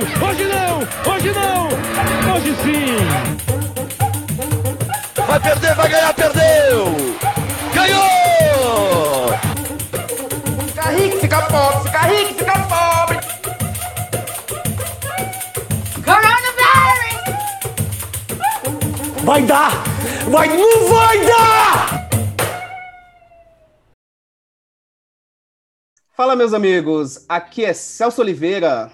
Hoje não! Hoje não! Hoje sim! Vai perder, vai ganhar, perdeu! Ganhou! Fica rico, fica pobre, fica rico, fica pobre. Coronavirus! Vai dar! Vai, não vai dar! Fala, meus amigos. Aqui é Celso Oliveira.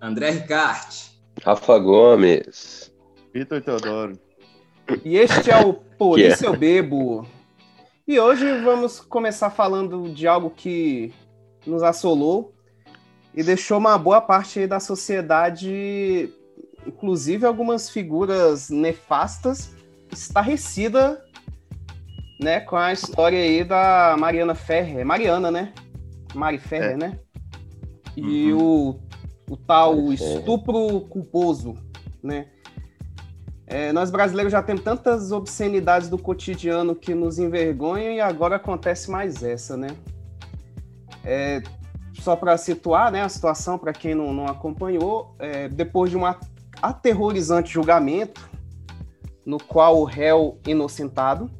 André Ricarte. Rafa Gomes. Vitor Teodoro. E este é o Por Isso Eu Bebo. E hoje vamos começar falando de algo que nos assolou e deixou uma boa parte da sociedade, inclusive algumas figuras nefastas, estarrecida né, com a história aí da Mariana Ferrer. Mariana, né? Mari Ferrer, É. né? E o, o tal estupro culposo, né? É, nós brasileiros já temos tantas obscenidades do cotidiano que nos envergonham e agora acontece mais essa, né? É, só para situar né, a situação, para quem não, não acompanhou, é, depois de um aterrorizante julgamento, no qual o réu inocentado,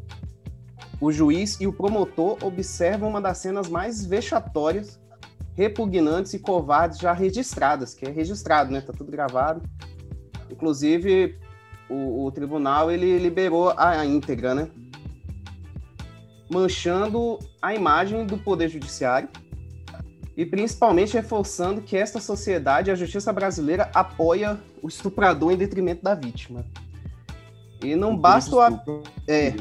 o juiz e o promotor observam uma das cenas mais vexatórias, repugnantes e covardes já registradas, que é registrado, né? Tá tudo gravado. Inclusive, o, o tribunal ele liberou a, a íntegra, né? Manchando a imagem do poder judiciário e principalmente reforçando que esta sociedade, a justiça brasileira, apoia o estuprador em detrimento da vítima. E não basta o ab- é,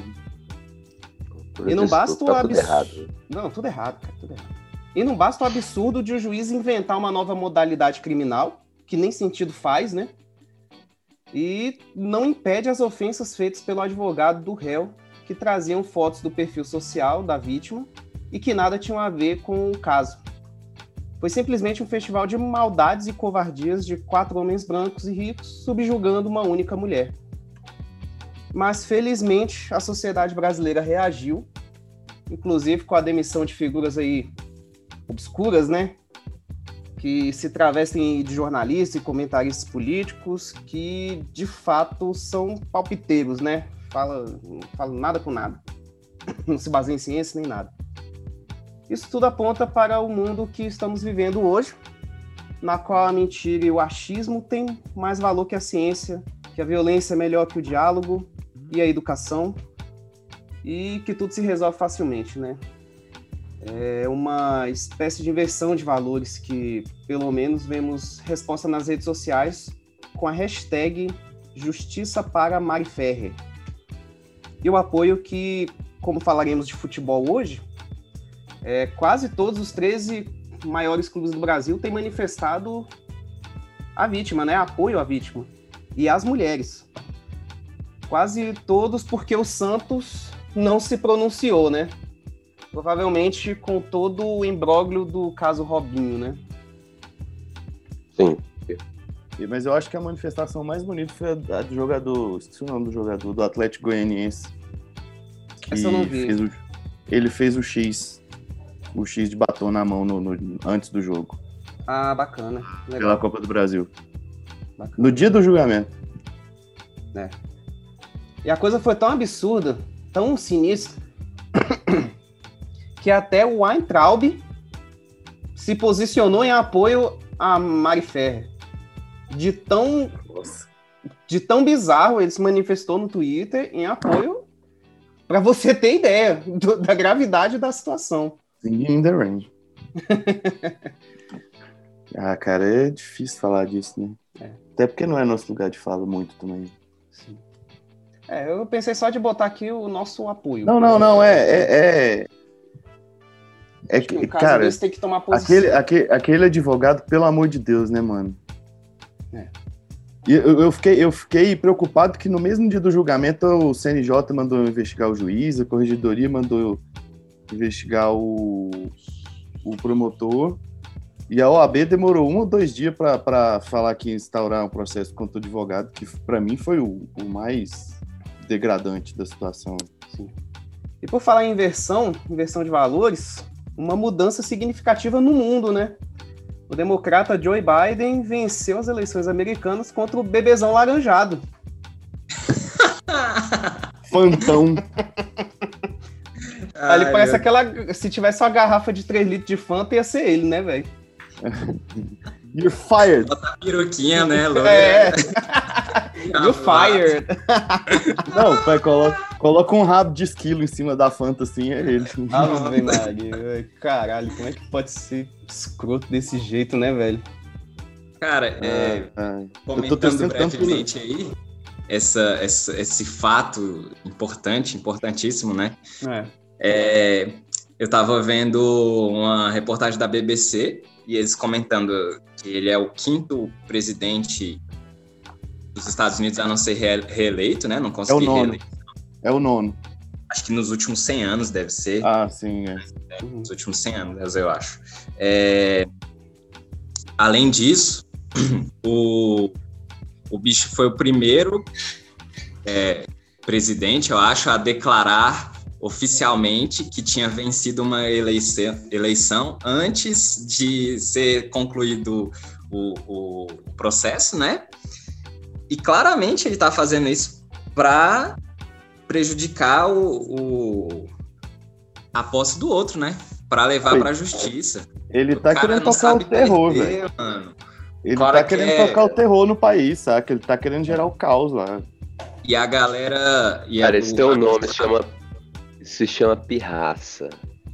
E não basta o tá tudo abs- errado. Não, tudo errado, cara, tudo errado. E não basta o absurdo de o juiz inventar uma nova modalidade criminal, que nem sentido faz, né? E não impede as ofensas feitas pelo advogado do réu, que traziam fotos do perfil social da vítima e que nada tinham a ver com o caso. Foi simplesmente um festival de maldades e covardias de quatro homens brancos e ricos subjugando uma única mulher. Mas felizmente a sociedade brasileira reagiu inclusive com a demissão de figuras aí obscuras, né? Que se travestem de jornalistas e comentaristas políticos que de fato são palpiteiros, né? Fala, fala nada com nada. Não se baseia em ciência nem nada. Isso tudo aponta para o mundo que estamos vivendo hoje, na qual a mentira e o achismo têm mais valor que a ciência, que a violência é melhor que o diálogo e a educação, e que tudo se resolve facilmente, né? É uma espécie de inversão de valores que, pelo menos, vemos resposta nas redes sociais com a hashtag Justiça para Mari Ferrer. E o apoio que, como falaremos de futebol hoje, é, quase todos os 13 maiores clubes do Brasil têm manifestado a vítima, né? Apoio à vítima. E às mulheres. Quase todos porque o Santos não se pronunciou, né? Provavelmente com todo o imbróglio do caso Robinho, né? Sim. Mas eu acho que a manifestação mais bonita foi a do jogador, esqueci o nome do jogador, do Atlético Goianiense. que Essa eu não vi. Fez o- ele fez o X, o X de batom na mão no- no- antes do jogo, Ah, bacana. pela Legal. Copa do Brasil. bacana. No dia do julgamento. E a coisa foi tão absurda, tão sinistra, que até o Weintraub se posicionou em apoio a Mari Ferrer. De tão, de tão bizarro, ele se manifestou no Twitter em apoio, para você ter ideia do- da gravidade da situação. Singing in the Rain. ah, cara, é difícil falar disso, né? É. Até porque não é nosso lugar de fala muito também. Sim. É, eu pensei só de botar aqui o nosso apoio. Não, não, não, é. É, é, é que cara, desse tem que tomar posição. aquele, aquele, aquele advogado, pelo amor de Deus, né, mano? É. E eu, eu, fiquei, eu fiquei preocupado que no mesmo dia do julgamento o CNJ mandou investigar o juiz, a corregedoria mandou investigar o, o promotor. E a OAB demorou um ou dois dias para falar que ia instaurar um processo contra o advogado, que para mim foi o, o mais degradante da situação. E por falar em inversão, inversão de valores, uma mudança significativa no mundo, né? O democrata Joe Biden venceu as eleições americanas contra o bebezão laranjado. Fantão. Ai, parece eu- aquela. Se tivesse uma garrafa de 3 litros de Fanta, ia ser ele, né, velho? You're fired. Bota a peruquinha, né, loira? É, Ah, you fired. Não, pai, coloca, coloca um rabo de esquilo em cima da Fanta assim, é ele. Ave Maria. Caralho, como é que pode ser escroto desse jeito, né, velho? Cara, é, Ah, eu tô comentando brevemente aí, essa, essa- esse fato importante, importantíssimo, né? É. É, eu estava vendo uma reportagem da BBC e eles comentando que ele é o quinto presidente dos Estados Unidos a não ser re- reeleito, né? Não conseguiu nono. reeleito. É o nono. Acho que nos últimos 100 anos deve ser. Ah, sim, é. Uhum. nos últimos 100 anos, eu acho. É, Além disso, o, o bicho foi o primeiro é, presidente, eu acho, a declarar oficialmente que tinha vencido uma eleição, eleição antes de ser concluído o, o processo, né? E claramente ele está fazendo isso para prejudicar o, o- a posse do outro, né? Para levar para a justiça. Ele O tá querendo tocar o terror, perder, velho. mano. Ele Cara tá que querendo é- tocar o terror no país, saca? Ele tá querendo gerar o caos lá. E a galera. E Cara, a, esse teu nome se chama, se chama Pirraça.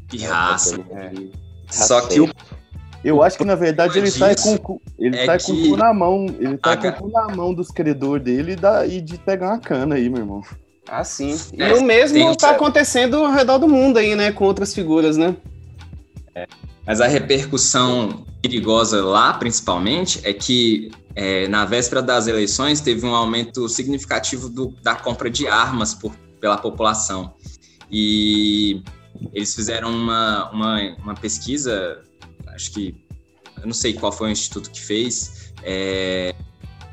Pirraça. É. Só que o Eu acho que na verdade ele tá disso com, o cu- ele é tá com o que- cu na mão. Ele tá a com o cu na mão dos credores dele e, da, e de pegar uma cana aí, meu irmão. Ah, sim. E É, o mesmo tem um- tá acontecendo ao redor do mundo aí, né? Com outras figuras, né? Mas a repercussão perigosa lá, principalmente, é que é, na véspera das eleições teve um aumento significativo do- da compra de armas por- pela população. E eles fizeram uma, uma, uma pesquisa, acho que, eu não sei qual foi o instituto que fez,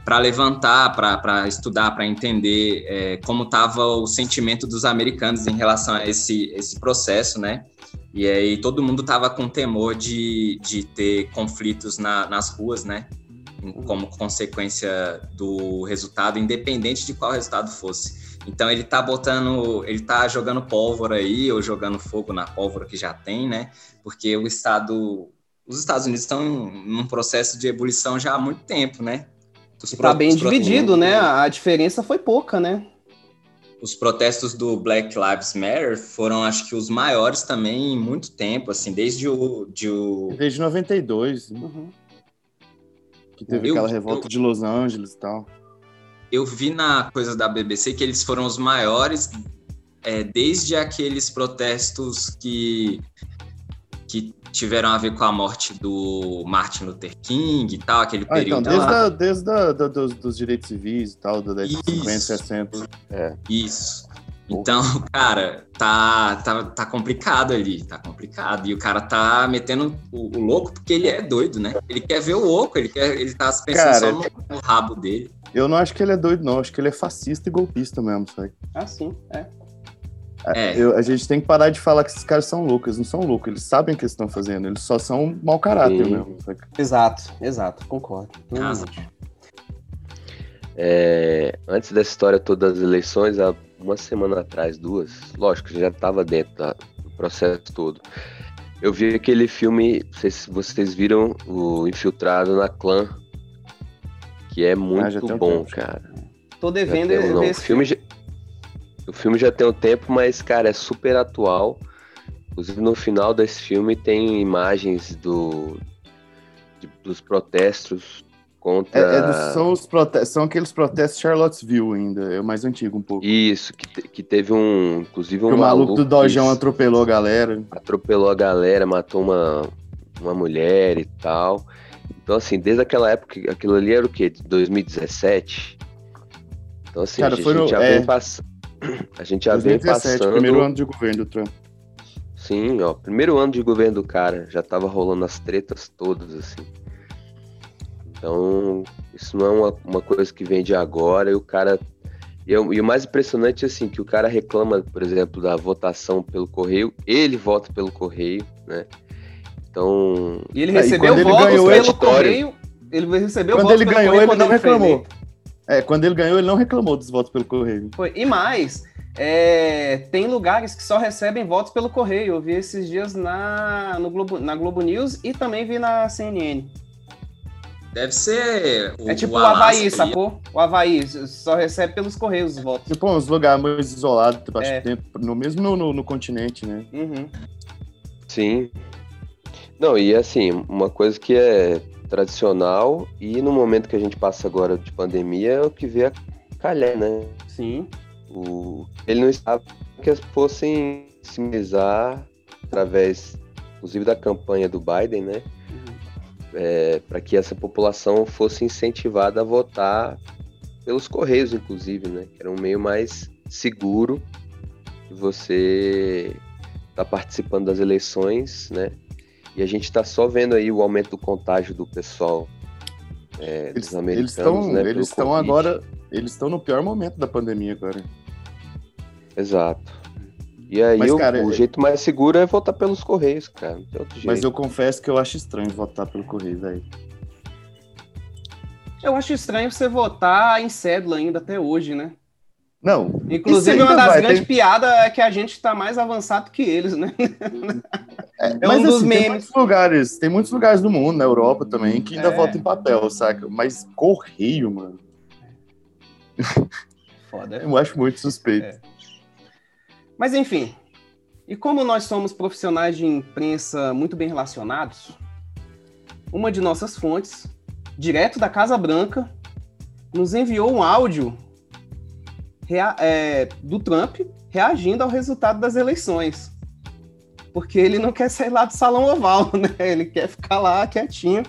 para levantar, para estudar, para entender é, como estava o sentimento dos americanos em relação a esse, esse processo, né? E aí todo mundo tava com temor de, de ter conflitos na- nas ruas, né? Como consequência do resultado, independente de qual resultado fosse. Então ele tá botando, ele tá jogando pólvora aí, ou jogando fogo na pólvora que já tem, né? Porque o Estado, os Estados Unidos estão num processo de ebulição já há muito tempo, né? Tá pro- bem dividido, né? A diferença foi pouca, né? os protestos do Black Lives Matter foram, acho que, os maiores também em muito tempo, assim, desde o. De o... Desde 92, né? Uhum. que teve Eu- aquela revolta eu- de Los Angeles e tal. Eu vi na coisa da BBC que eles foram os maiores é, desde aqueles protestos que, que tiveram a ver com a morte do Martin Luther King e tal, aquele Ah, então, período desde, lá. a, desde a, da- dos, dos direitos civis e tal, da década de 50, Isso. 60. Isso. Então, cara, tá, tá, tá complicado ali, tá complicado. E o cara tá metendo o, o louco porque ele é doido, né? Ele quer ver o louco, ele, quer, ele tá pensando Cara, só no, no rabo dele. Eu não acho que ele é doido, não. Acho que ele é fascista e golpista mesmo, sabe? Ah, sim, é. É. Eu- a gente tem que parar de falar que esses caras são loucos. Eles não são loucos, eles sabem o que eles estão fazendo. Eles só são mau caráter mesmo. Exato, exato, concordo. É, antes dessa história toda das eleições, há uma semana atrás, duas, lógico, já estava dentro da- do processo todo. Eu vi aquele filme, não sei se vocês viram, o Infiltrado na Clã, que é já muito um bom, tempo. cara. Tô devendo ver esse filme já, o filme já tem um tempo, mas, cara, é super atual. Inclusive, no final desse filme tem imagens do, de- dos protestos contra... É, é dos- são, os prote- são aqueles protestos Charlottesville ainda. É o mais antigo um pouco. Isso, que, te- que teve um. Inclusive um Que o maluco do Dojão atropelou a galera. atropelou a galera, matou uma, uma mulher e tal. Então, assim, desde aquela época, aquilo ali era o quê? De 2017? Então, assim, Cara, a gente, no- já é. vem passando. A gente já vem 2017, passando. primeiro ano de governo do Trump. Sim, ó. Primeiro ano de governo do cara, já tava rolando as tretas todas, assim. Então, isso não é uma, uma coisa que vem de agora e o cara. E, o- e o mais impressionante, assim, que o cara reclama, por exemplo, da votação pelo correio, ele vota pelo correio, né? Então, E ele É, e recebeu quando ele votos ganhou, pelo é correio. Ele recebeu Quando votos ele pelo ganhou, correio ele não reclamou. eleito. É, quando ele ganhou, ele não reclamou dos votos pelo correio. Foi. E mais, é, tem lugares que só recebem votos pelo correio. Eu vi esses dias na, no Globo, na Globo News e também vi na CNN. Deve ser. O, é tipo o o Havaí, sacou? O Havaí só recebe pelos correios os votos. Tipo, uns lugares mais isolados, tipo, É. dentro, no, mesmo no, no, no continente, né? Uhum. sim. Não, e assim, uma coisa que é tradicional e no momento que a gente passa agora de pandemia é o que vê a calhar, né? Sim. O, ele não estava que fossem simbolizar através, inclusive da campanha do Biden, né? É, para que essa população fosse incentivada a votar pelos correios, inclusive, né? Que era um meio mais seguro de você estar participando das eleições, né? E a gente está só vendo aí o aumento do contágio do pessoal é, Eles dos americanos, estão né? eles estão Covid. agora, eles estão no pior momento da pandemia agora. Exato. E aí Mas, o, cara, o é- jeito mais seguro é votar pelos correios, cara. Não tem outro jeito. Mas eu confesso que eu acho estranho votar pelo correio, velho. Eu acho estranho você votar em cédula ainda até hoje, né? Não. Inclusive, uma das vai, grandes tem- piadas é que a gente tá mais avançado que eles, né? É Mas um dos assim, tem memes. muitos lugares, tem muitos lugares do mundo, na Europa também, que ainda É. votam em papel, saca? Mas correio, mano, Foda. eu acho muito suspeito. É. Mas enfim. E como nós somos profissionais de imprensa muito bem relacionados, uma de nossas fontes, direto da Casa Branca, nos enviou um áudio rea- é, do Trump reagindo ao resultado das eleições. Porque ele não quer sair lá do salão oval, né? Ele quer ficar lá quietinho.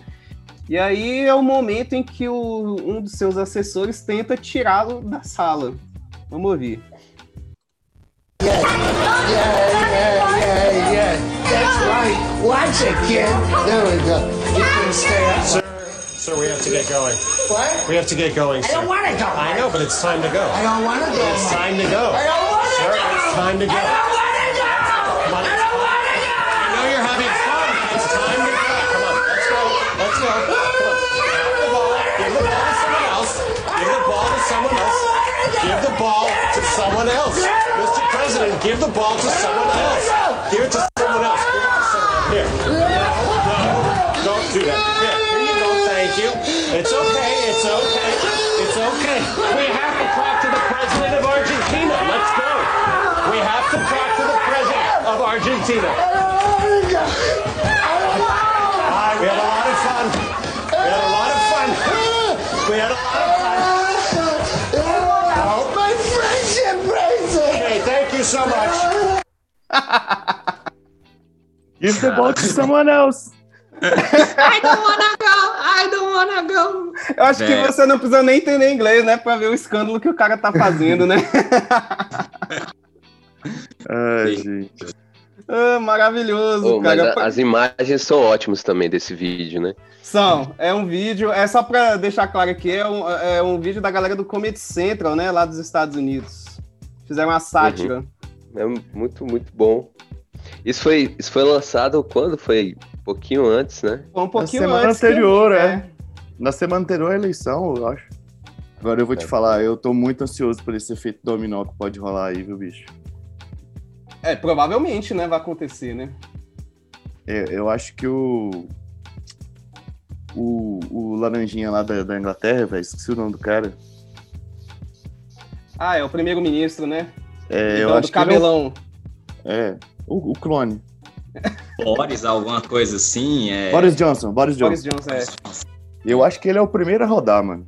E aí é o momento em que o- um dos seus assessores tenta tirá-lo da sala. Vamos ouvir. That's right. Watch it, kid. There we go. You can stay. Sir, we have to get going. What? We have to get going, I sir. don't want to go. I know, but it's time to go. I don't want to go. It's time to go. I don't want to Sir, go. it's time to go. I don't want to go. Come on, I don't want to go. I know you're having fun. It's time to go. Come on, let's go. Let's go. Come on. Have the ball. Give the ball to someone else. Give the ball to someone else. Give the ball to someone else. Mr. President, give the ball to someone else. Give it to someone else. Give it to someone. Here. No, don't do that. Here you go. Thank you. It's okay. It's okay. It's okay. We have to talk to the president of Argentina. Let's go. We have to talk to the president of Argentina. I don't want to go. I don't want to go. We had a lot of fun. We had a lot of fun. We had a lot of fun. Oh, my friendship bracelet. Okay, thank you so much. Give the ball to someone else. I don't wanna go, Eu acho Velho. que você não precisa nem entender inglês, né? Pra ver o escândalo que o cara tá fazendo, né? Ai, gente. Ah, maravilhoso, mas cara. a- as imagens são ótimas também desse vídeo, né? São, é um vídeo, é só pra deixar claro aqui, é um, é um vídeo da galera do Comedy Central, né? Lá dos Estados Unidos. Fizeram uma sátira. É muito, muito bom. Isso foi, isso foi lançado quando? Foi um pouquinho antes, né? Foi um pouquinho semana antes. que eu anterior, vi, é. Na semana anterior à eleição, eu acho. Agora eu vou te falar, eu tô muito ansioso por esse efeito dominó que pode rolar aí, viu, bicho? É, provavelmente, né? Vai acontecer, né? É, eu acho que o. O, o Laranjinha lá da, da Inglaterra, velho, esqueci o nome do cara. Ah, é o primeiro-ministro, né? É, eu Então, acho do que cabelão. é, é o, o clone. Boris, alguma coisa assim. É... Boris Johnson, Boris Johnson. Boris Johnson, é. Eu acho que ele é o primeiro a rodar, mano.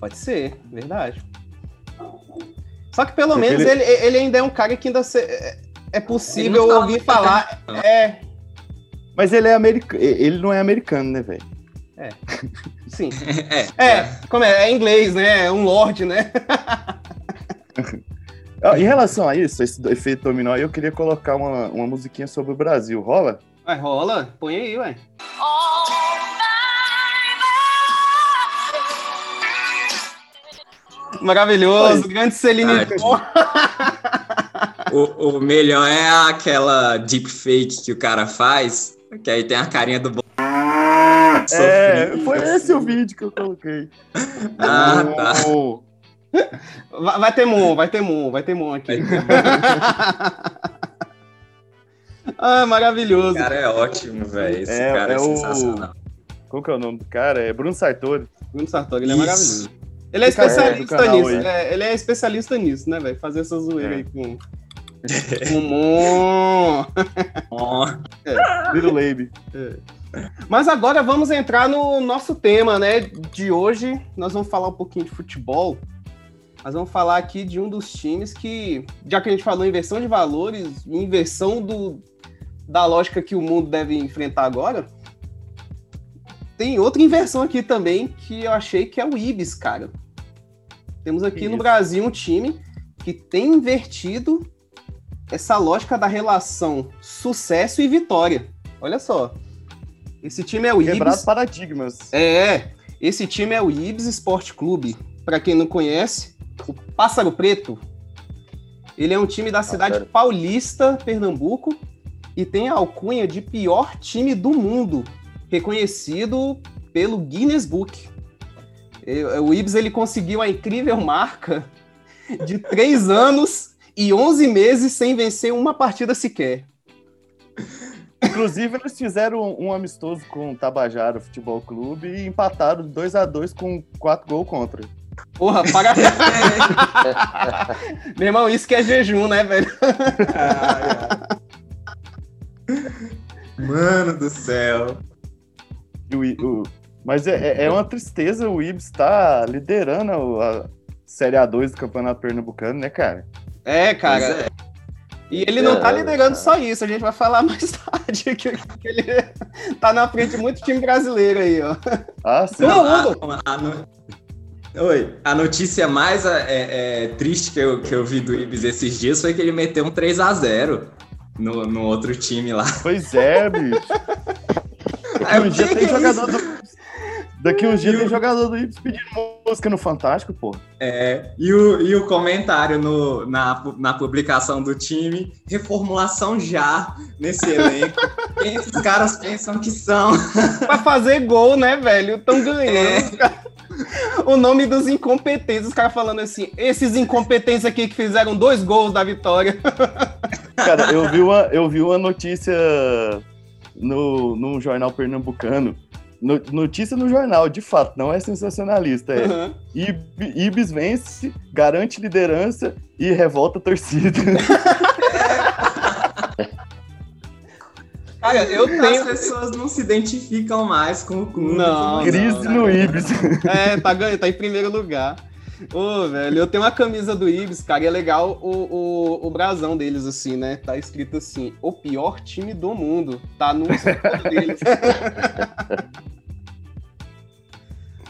Pode ser, verdade. Só que pelo Porque menos ele- ele... Ele, ainda é um cara que ainda se- é- é possível fala ouvir falar. É, Mas ele é americano. Ele não é americano, né, velho? sim. É, É, como é? É inglês, né? É um lord, né? Ah, Em relação a isso, esse efeito dominó, eu queria colocar uma, uma musiquinha sobre o Brasil. Rola? Vai, rola. Põe aí, ué. Maravilhoso, grande Celine. O, o melhor é aquela deepfake que o cara faz Que aí tem a carinha do. É, foi esse o vídeo que eu coloquei. Ah, tá. Oh, Vai, vai ter Moon, vai ter Moon, vai ter Moon aqui. ah, O maravilhoso. cara é ótimo, velho. Esse É, cara é, é o- sensacional. qual que é o nome do cara? É Bruno Sartori. Bruno Sartori, ele é Isso. maravilhoso. Ele é aí, especialista canal nisso. é, ele é especialista nisso, né, velho? Fazer essa zoeira É. aí com. com Moon. Ó, Little Labe. Mas agora vamos entrar no nosso tema, né? De hoje, nós vamos falar um pouquinho de futebol. Nós vamos falar aqui de um dos times que, já que a gente falou inversão de valores, inversão do, da lógica que o mundo deve enfrentar agora, tem outra inversão aqui também que eu achei que é o Ibis, cara. Temos aqui no Isso. Brasil um time que tem invertido essa lógica da relação sucesso e vitória. Olha só. Esse time é o Quebrado Ibis. paradigmas. É, esse time é o Ibis Esporte Clube. Para quem não conhece, Pássaro Preto. Ele é um time da cidade Pássaro. paulista, Pernambuco, e tem a alcunha de pior time do mundo, reconhecido pelo Guinness Book. E- O Ibis ele conseguiu a incrível marca de três anos e 11 meses sem vencer uma partida sequer. Inclusive, eles fizeram um, amistoso com o Tabajara Futebol Clube e empataram 2 a 2 com 4 gols contra. Porra, para. Meu irmão, isso que é jejum, né, velho? Mano do céu. O o- mas é, é- é uma tristeza o Ibis tá liderando a Série A2 do Campeonato Pernambucano, né, cara? É, cara. É. E ele não tá É, liderando só isso, a gente vai falar mais tarde que, que ele tá na frente de muito time brasileiro aí, ó. Ah, sim. Não, no- Oi, a notícia mais é, é, triste que eu, que eu vi do Ibis esses dias foi que ele meteu um 3 a 0 no, no outro time lá. Pois é, bicho. Um dia tem é jogador isso? do. Daqui uns dias tem jogador do Ibis pedindo música no Fantástico, pô. É, e, o, e o comentário no, na, na publicação do time, reformulação já nesse elenco. Quem esses caras pensam que são? Pra fazer gol, né, velho? Tão ganhando. O nome dos incompetentes, os caras falando assim, esses incompetentes aqui que fizeram dois gols da vitória. Cara, eu vi uma, eu vi uma notícia no, num jornal pernambucano. No- notícia no jornal, de fato, não é sensacionalista. É Uhum. Ib- Ibis vence, garante liderança e revolta a torcida. Cara, eu As tenho. pessoas não se identificam mais com o clube. Não, Crise no Ibis. É, tá ganhando, tá em primeiro lugar. Ô, velho, eu tenho uma camisa do Ibis, cara, e é legal o, o, o brasão deles, assim, né? Tá escrito assim, o pior time do mundo. Tá no deles.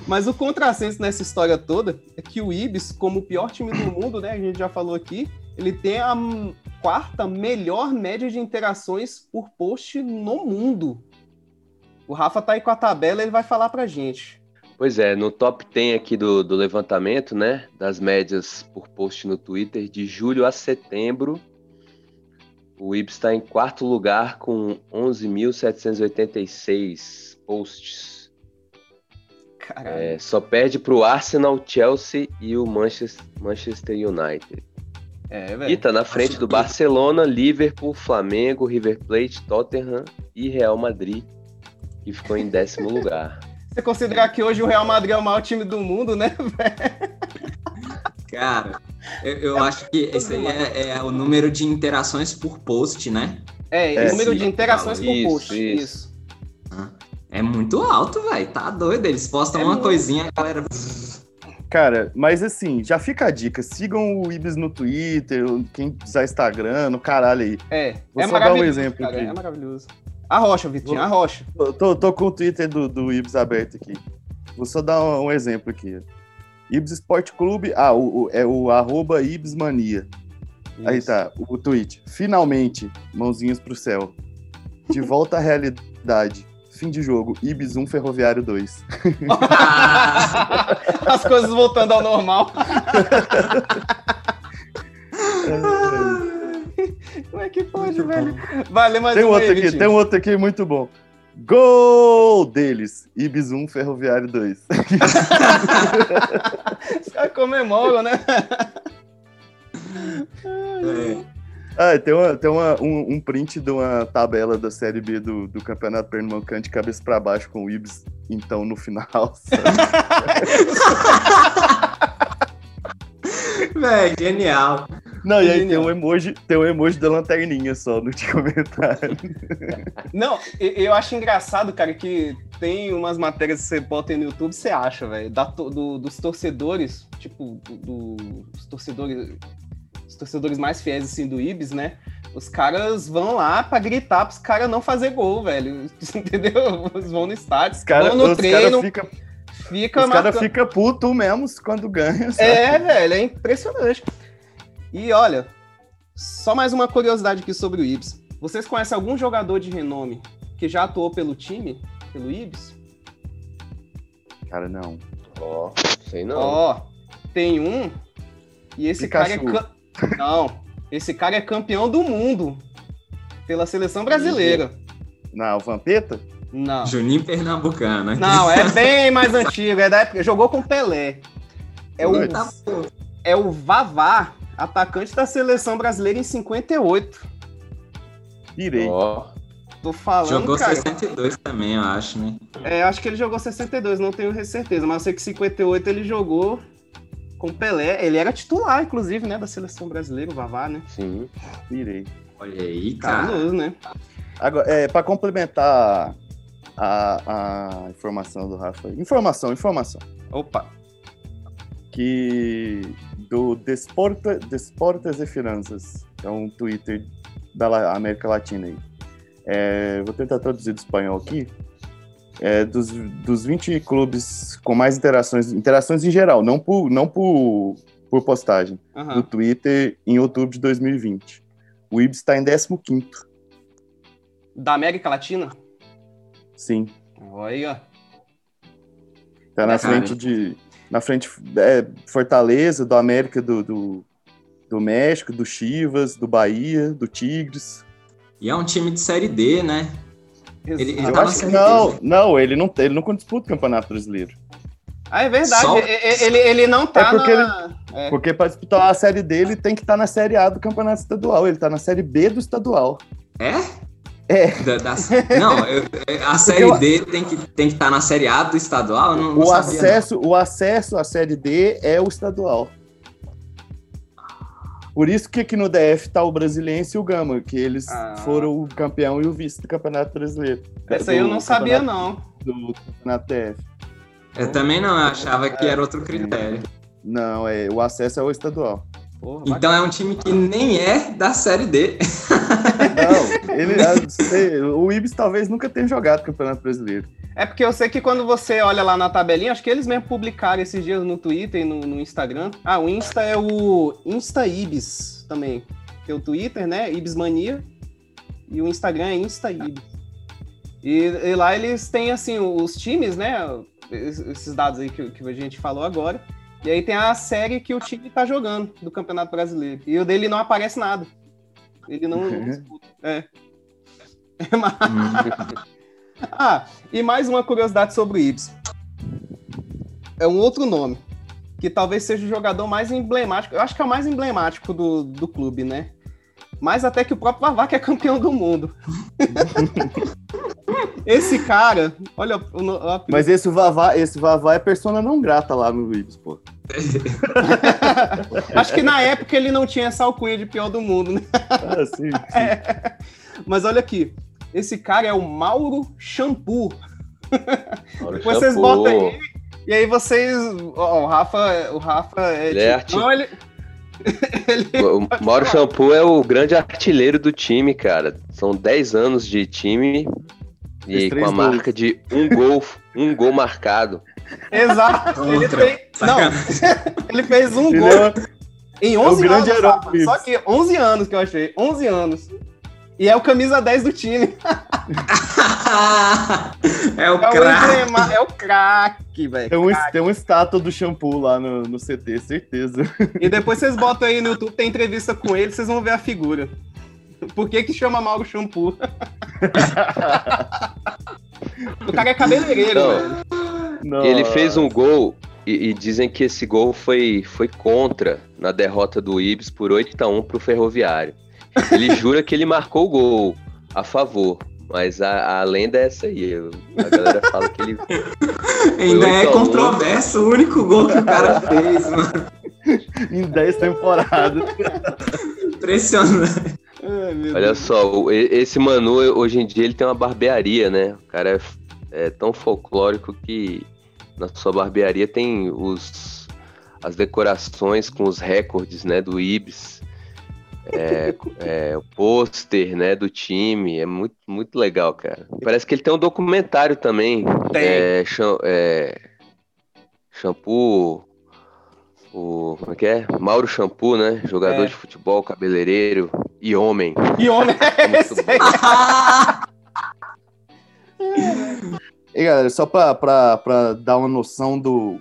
Mas o contrassenso nessa história toda é que o Ibis, como o pior time do mundo, né? A gente já falou aqui, ele tem a quarta melhor média de interações por post no mundo. O Rafa tá aí com a tabela, ele vai falar pra gente. Pois é, no top 10 aqui do, do levantamento, né, das médias por post no Twitter, de julho a setembro, o Ibis está em quarto lugar com 11.786 posts. Caralho. É, só perde para o Arsenal, Chelsea e o Manchester, Manchester United. É, E tá na frente do Barcelona, Liverpool, Flamengo, River Plate, Tottenham e Real Madrid, que ficou em décimo lugar. Você considerar que hoje o Real Madrid é o maior time do mundo, né? Cara, eu, eu acho que esse aí é, é o número de interações por post, né? É, É, número sim. de interações por Isso, post. isso. Isso. É muito alto, velho. Tá doido. Eles postam É uma muito. coisinha, a galera. Cara, mas assim, já fica a dica. Sigam o Ibis no Twitter, quem usar Instagram, no caralho aí. É, Vou é só dar um maravilhoso. exemplo cara, aqui. É maravilhoso. A rocha, Vitinho, a rocha. Tô, tô- tô com o Twitter do, do Ibis aberto aqui. Vou só dar um, um exemplo aqui. Ibis Esporte Clube. Ah, o, o- é o arroba Ibismania. Aí Isso. tá, o tweet. Finalmente, mãozinhas pro céu. De volta à realidade. Fim de jogo. Ibis 1, Ferroviário 2. As coisas voltando ao normal. Como é que pode, velho. Vale mais Tem um outro aí, aqui, Vitinho. tem um outro aqui muito bom. Gol deles! Ibis 1, Ferroviário 2. Os caras comemoram, né? É. Ah, tem, uma, tem uma, um, um print de uma tabela da Série B do, do Campeonato Pernambucano de cabeça pra baixo com o Ibis, então, no final. Véi, genial. Não, e aí tem um emoji, tem um emoji da lanterninha só no comentário. Não, eu acho engraçado, cara, que tem umas matérias que você bota no YouTube, você acha, velho, do- dos torcedores, tipo, do- do- dos torcedores, os torcedores mais fiéis, assim, do Ibis, né? Os caras vão lá pra gritar pros caras não fazer gol, velho. Entendeu? Eles vão no estádio, Os caras vão no os cara treino, ficam fica os cara marcando- fica puto mesmo quando ganha. sabe? É, velho, é impressionante. E olha, só mais uma curiosidade aqui sobre o Ibis. Vocês conhecem algum jogador de renome que já atuou pelo time, pelo Ibis? Cara, não. Ó, sei não. Ó, tem um e esse cara é Pikachu. cam- não, esse cara é campeão do mundo pela seleção brasileira. Não, o Vampeta? Não. Juninho Pernambucano. né? Não, é bem mais antigo, é da época, jogou com Pelé. É o é o Vavá, atacante da seleção brasileira em 58. Irei. Ó, Tô falando, Jogou cara. 62 também, eu acho, né? É, acho que ele jogou 62, não tenho certeza, mas eu sei que 58 ele jogou com Pelé. Ele era titular, inclusive, né, da seleção brasileira, o Vavá, né? sim. Irei. Olha aí, cara. Cabuloso, né? Agora, é, para complementar a, a informação do Rafa. Informação, informação. Opa. Que do Desporta, Desportas e Finanças, é um Twitter da América Latina aí. É, vou tentar traduzir do espanhol aqui. É, dos, dos 20 clubes com mais interações, interações em geral, não por, não por, por postagem, Aham. no Twitter em outubro de 2020. O Ibis está em 15º, Da América Latina? sim. Olha. Tá na Cara. frente de. Na frente é, Fortaleza, do América do, do, do México, do Chivas, do Bahia, do Tigres. E é um time de Série D, né? Ele- ele Eu tá não, D. não, ele não, ele não disputa o Campeonato Brasileiro. Ah, é verdade. Só- Ele, ele não tá É porque na... É. Porque para disputar a Série D, ele tem que estar na Série A do Campeonato Estadual. Ele tá na Série B do Estadual. É? É. Da- da- não, eu- a Série eu- D tem que tem que estar na Série A do estadual? Não, não O sabia, não. acesso, o acesso à Série D é o estadual. Por isso que aqui no DF tá o Brasiliense e o Gama, que eles Ah. foram o campeão e o vice do Campeonato Brasileiro. Essa aí eu não sabia, não. Do Campeonato DF. Eu também não, eu achava que era outro critério. Não, é, o acesso é o estadual. Porra, Então é um time que nem é da Série D. Não, ele, ah, sei, o Ibis talvez nunca tenha jogado Campeonato Brasileiro. É porque eu sei que quando você olha lá na tabelinha, acho que eles mesmo publicaram esses dias no Twitter e no, no Instagram. Ah, o Insta é o Insta Ibis também. Tem o Twitter, né? Ibis Mania. E o Instagram é Insta Ibis. E, e lá eles têm, assim, os times, né? es- Esses dados aí que, que a gente falou agora. E aí tem a série que o time tá jogando do Campeonato Brasileiro. E o dele não aparece nada. Ele não, não disputa. É. É mais- ah, e mais uma curiosidade sobre o Ibis. É um outro nome, que talvez seja o jogador mais emblemático. Eu acho que é o mais emblemático do, do clube, né? Mais até que o próprio Vavá, que é campeão do mundo. Esse cara, olha o, o apelido. Mas esse Vavá, esse Vavá é persona não grata lá no Ibis, pô. Acho que na época ele não tinha essa alcunha de pior do mundo, né? Ah, sim, sim. Mas olha aqui, esse cara é o Mauro Shampoo. Mauro Depois vocês Shampoo. botam aí. E aí vocês. ó, o Rafa. O Rafa é. Ele é tipo- não, ele. Ele O Mauro Shampoo é o grande artilheiro do time, cara. São 10 anos de time Fez e com a gols. marca de um gol, um gol marcado. Exato. Ele tem. Não, ele fez um Ele gol é- em é o 11 grande anos. herói. Só que 11 anos que eu achei. 11 anos. E é o camisa 10 do time. é o É o, craque. é o craque, velho. Tem um, tem uma estátua do shampoo lá no, no CT, certeza. E depois vocês botam aí no YouTube, tem entrevista com ele, vocês vão ver a figura. Por que que chama Mauro Shampoo? o cara é cabeleireiro, velho. Ele fez um gol e, e dizem que esse gol foi, foi contra na derrota do Ibis por 8 a 1 pro Ferroviário. Ele jura que ele marcou o gol a favor, mas a, a lenda é essa aí. A galera fala que ele. Ainda é 8 a 1. controverso o único gol que o cara fez, mano. Em 10 temporadas. Impressionante. Ai, Olha Deus. só, esse Manu, hoje em dia, ele tem uma barbearia, né? O cara é, é tão folclórico que na sua barbearia tem os, as decorações com os recordes, né? Do Ibis. É, é, o pôster, né? Do time. É muito, muito legal, cara. Parece que ele tem um documentário também. Tem. É, cham- é, shampoo... O, como é que é? Mauro Shampoo, né? Jogador É. de futebol, cabeleireiro e homem. Que homem é muito aí? E galera, só pra, pra, pra dar uma noção do,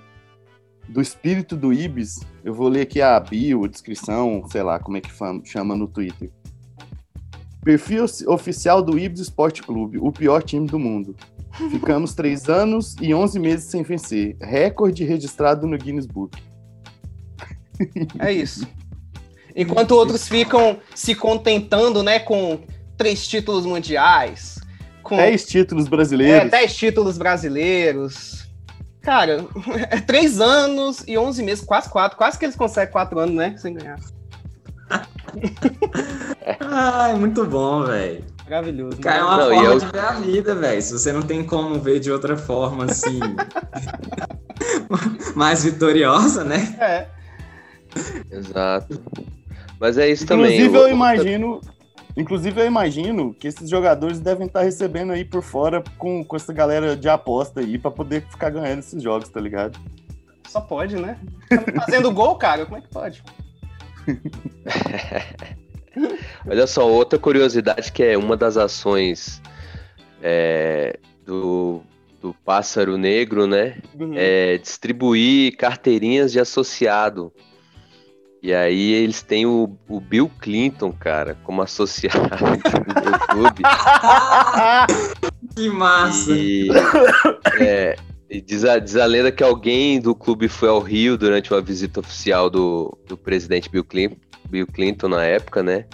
do espírito do Ibis, eu vou ler aqui a bio, a descrição, sei lá como é que chama no Twitter. Perfil oficial do Ibis Esporte Clube, o pior time do mundo. Ficamos três anos e 11 meses sem vencer. Recorde registrado no Guinness Book. É isso. Enquanto outros ficam se contentando, né, com três títulos mundiais, com 10 títulos é, brasileiros. 10 títulos brasileiros. Cara, é três anos e 11 meses, quase quatro. Quase que eles conseguem quatro anos, né, sem ganhar. Ai, muito bom, velho. Maravilhoso. Cara, é uma Não, forma eu- de ver a vida, velho. Se você não tem como ver de outra forma, assim. mais vitoriosa, né? É. Exato. Mas é isso também. Inclusive, eu o- imagino. Inclusive, eu imagino que esses jogadores devem estar recebendo aí por fora com, com essa galera de aposta aí pra poder ficar ganhando esses jogos, tá ligado? Só pode, né? Tá Fazendo gol, cara, como é que pode? Olha só, outra curiosidade que é uma das ações é, do, do Pássaro Negro, né? Uhum. É distribuir carteirinhas de associado. E aí eles têm o, o Bill Clinton, cara, como associado do clube. Que massa. E, é, e diz, a, diz a lenda que alguém do clube foi ao Rio durante uma visita oficial do, do presidente Bill Clinton, Bill Clinton na época, né?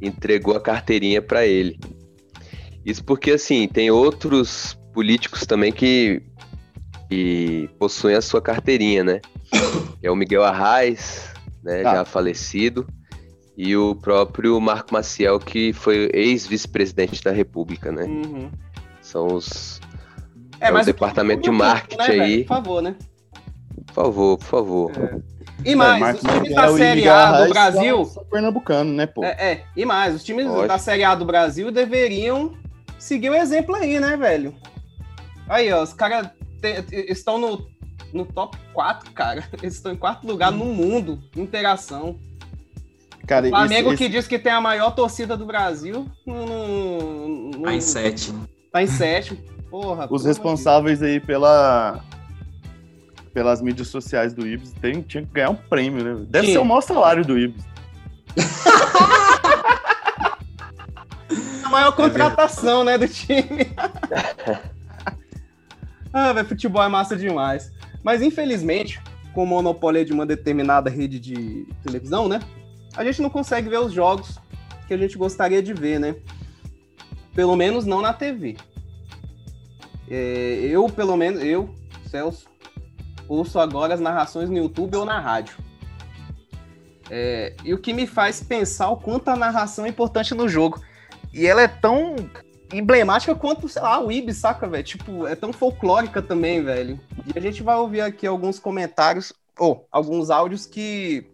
Entregou a carteirinha para ele. Isso porque, assim, tem outros políticos também que, que possuem a sua carteirinha, né? É o Miguel Arraes, né, Ah. já falecido, e o próprio Marco Maciel, que foi ex-vice-presidente da República, né? Uhum. São os. É, É o departamento de é marketing né, aí. velho? Por favor, né? Por favor, por favor. E mais, Marcos os times da Série A do Brasil. são- são pernambucano, né, pô? É, é, e mais, os times Lógico. da Série A do Brasil deveriam seguir o exemplo aí, né, velho? Aí, ó, os caras estão no, no top 4, cara. Eles estão em quarto lugar no mundo, interação. Cara, O Flamengo esse- que diz que tem a maior torcida do Brasil, não- não- Tá em sete. tá em sétimo. Porra. os responsáveis aí pela pelas mídias sociais do Ibis tem, tinha que ganhar um prêmio, né? Deve Tinha. ser o maior salário do Ibis. A maior contratação, né, do time. ah, velho, futebol é massa demais. Mas infelizmente, com o monopólio de uma determinada rede de televisão, né? A gente não consegue ver os jogos que a gente gostaria de ver, né? Pelo menos não na TV. É, eu, pelo menos, eu, Celso, ouço agora as narrações no YouTube ou na rádio. É, e o que me faz pensar o quanto a narração é importante no jogo. E ela é tão emblemática quanto, sei lá, o Ibis, saca, velho? Tipo, é tão folclórica também, velho. E a gente vai ouvir aqui alguns comentários, ou alguns áudios que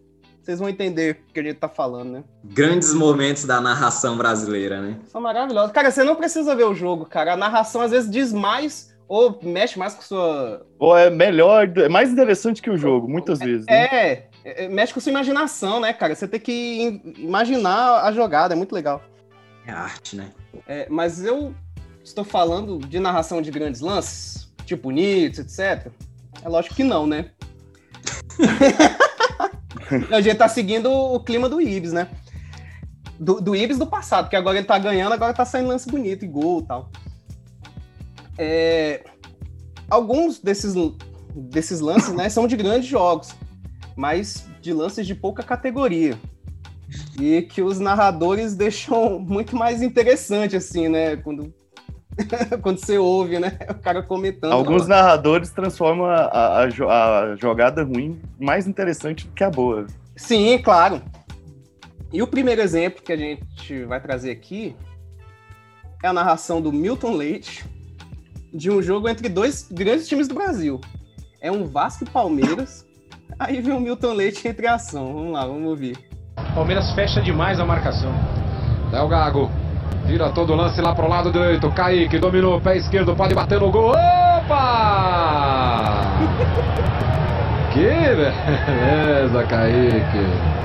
vocês vão entender o que a gente tá falando, né? Grandes momentos da narração brasileira, né? São maravilhosos. Cara, você não precisa ver o jogo, cara. A narração às vezes diz mais ou mexe mais com sua. Ou é melhor, é mais interessante que o jogo, muitas vezes. Né? É, é, mexe com sua imaginação, né, cara? Você tem que im- imaginar a jogada, é muito legal. É arte, né? É, mas eu estou falando de narração de grandes lances, tipo Nits, etc. É lógico que não, né? a gente tá seguindo o clima do Ibis, né? Do, do Ibis do passado, porque agora ele tá ganhando, agora tá saindo lance bonito e gol e tal. É, alguns desses, desses lances né, são de grandes jogos, mas de lances de pouca categoria. E que os narradores deixam muito mais interessante, assim, né? Quando, quando você ouve, né? O cara comentando. Alguns narradores transformam a, a- a jo- a jogada ruim mais interessante do que a boa. Sim, claro. E o primeiro exemplo que a gente vai trazer aqui é a narração do Milton Leite de um jogo entre dois grandes times do Brasil. É um Vasco e Palmeiras. Aí vem o Milton Leite entre ação. Vamos lá, vamos ouvir. Palmeiras fecha demais a marcação. Léo Gago. Tira todo o lance lá pro lado direito. Kaique dominou, pé esquerdo, pode bater no gol. Opa! que beleza, Kaique.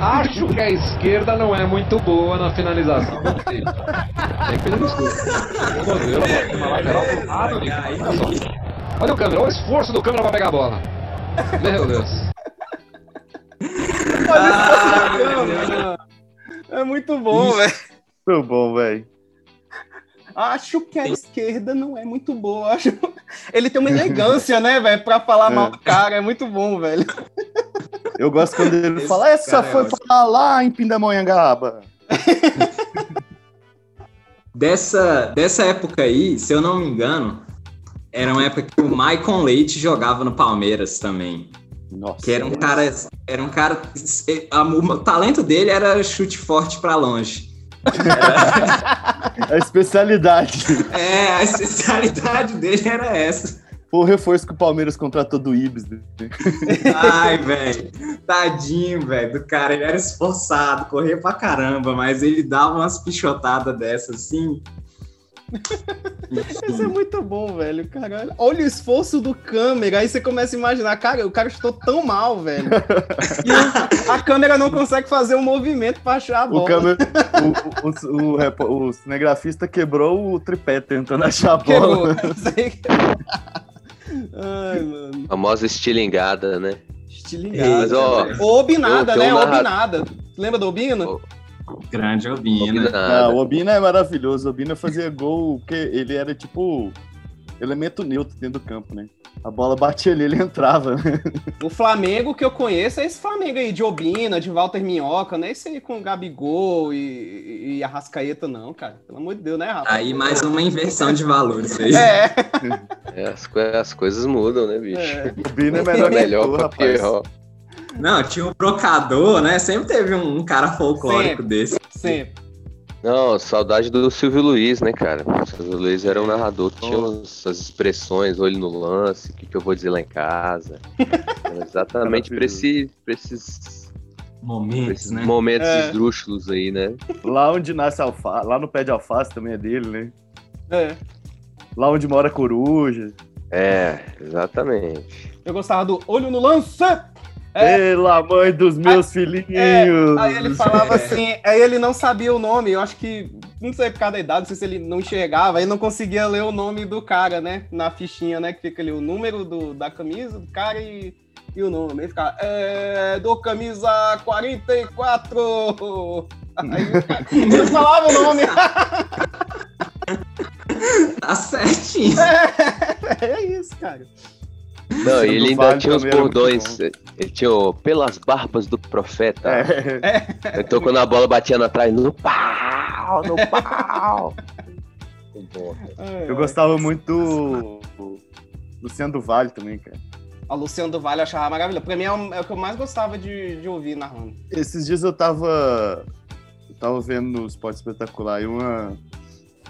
Acho que a esquerda não é muito boa na finalização. Tem que pedir desculpa. O goleiro bota uma lateral pro lado. Olha só. Olha o câmera, olha o esforço do câmera pra pegar a bola. Meu Deus. É muito bom, velho. Muito bom, velho. Acho que a esquerda não é muito boa. Acho... Ele tem uma elegância, né, velho, pra falar mal do cara. É muito bom, velho. Eu gosto quando ele Esse fala, essa é foi ótimo. falar lá em Pindamonhangaba. Dessa, dessa época aí, se eu não me engano, era uma época que o Maicon Leite jogava no Palmeiras também. Nossa. Que era um cara. Era um cara. a- O talento dele era chute forte pra longe. A especialidade. É, a especialidade dele era essa. Foi o reforço que o Palmeiras contratou do Ibis. né? Ai, velho. Tadinho, velho, do cara. Ele era esforçado, corria pra caramba, mas ele dava umas pichotadas dessas assim. Isso é muito bom, velho. Caralho. Olha o esforço do câmera. Aí você começa a imaginar, cara, o cara chutou tão mal, velho. E a câmera não consegue fazer um movimento pra achar a bola. O, câmera, o, o, o, o cinegrafista quebrou o tripé tentando achar a Quebrou. bola. Ai, mano. Famosa estilingada, né? Estilingado. Mas, ó, Ou Obinada, né? um narra- Obinada. Lembra do Obino? Grande Albino. Não, o Obina é maravilhoso. O Obina fazia gol porque ele era tipo elemento neutro dentro do campo, né? A bola batia ali, ele entrava. né? O Flamengo que eu conheço é esse Flamengo aí, de Obina, de Walter Minhoca, não é esse aí com Gabigol e, e Arrascaeta, não, cara. Pelo amor de Deus, né, Rafa? Aí mais uma inversão de valores aí. É. É, as, as coisas mudam, né, bicho? É. O Bina é melhor que melhor tu, pra rapaz. pior. Não, tinha o brocador, né? Sempre teve um, um cara folclórico Sempre. desse. Sempre. Não, saudade do Silvio Luiz, né, cara? O Silvio Luiz era um narrador que tinha essas expressões, olho no lance, o que, que eu vou dizer lá em casa. Exatamente pra, esse, pra esses, pra Momentos, esses né? momentos É. esdrúxulos aí, né? Lá onde nasce alface, lá no pé de alface também é dele, né? É. Lá onde mora a coruja. É, exatamente. Eu gostava do Olho no Lance! É. Pela mãe dos meus filhinhos. É, aí ele falava assim, aí ele não sabia o nome, eu acho que, não sei por causa da idade, não sei se ele não enxergava, aí não conseguia ler o nome do cara, né, na fichinha, né, que fica ali o número do, da camisa do cara e, e o nome. Aí ficava, é, do camisa 44! Aí o cara- ele falava o nome. Tá certinho. é isso, cara. Não, e ele ainda Vale tinha os bordões. Ele tinha o pelas barbas do profeta. É. Então quando a bola batia na trás, no pau, no pau. Cara. Eu gostava muito do Luciano do Vale também, cara. A Luciano do Vale eu achava maravilhoso. Pra mim é o, é o que eu mais gostava de, de ouvir narrando. Esses dias eu tava. Eu tava vendo no Esporte Espetacular aí uma,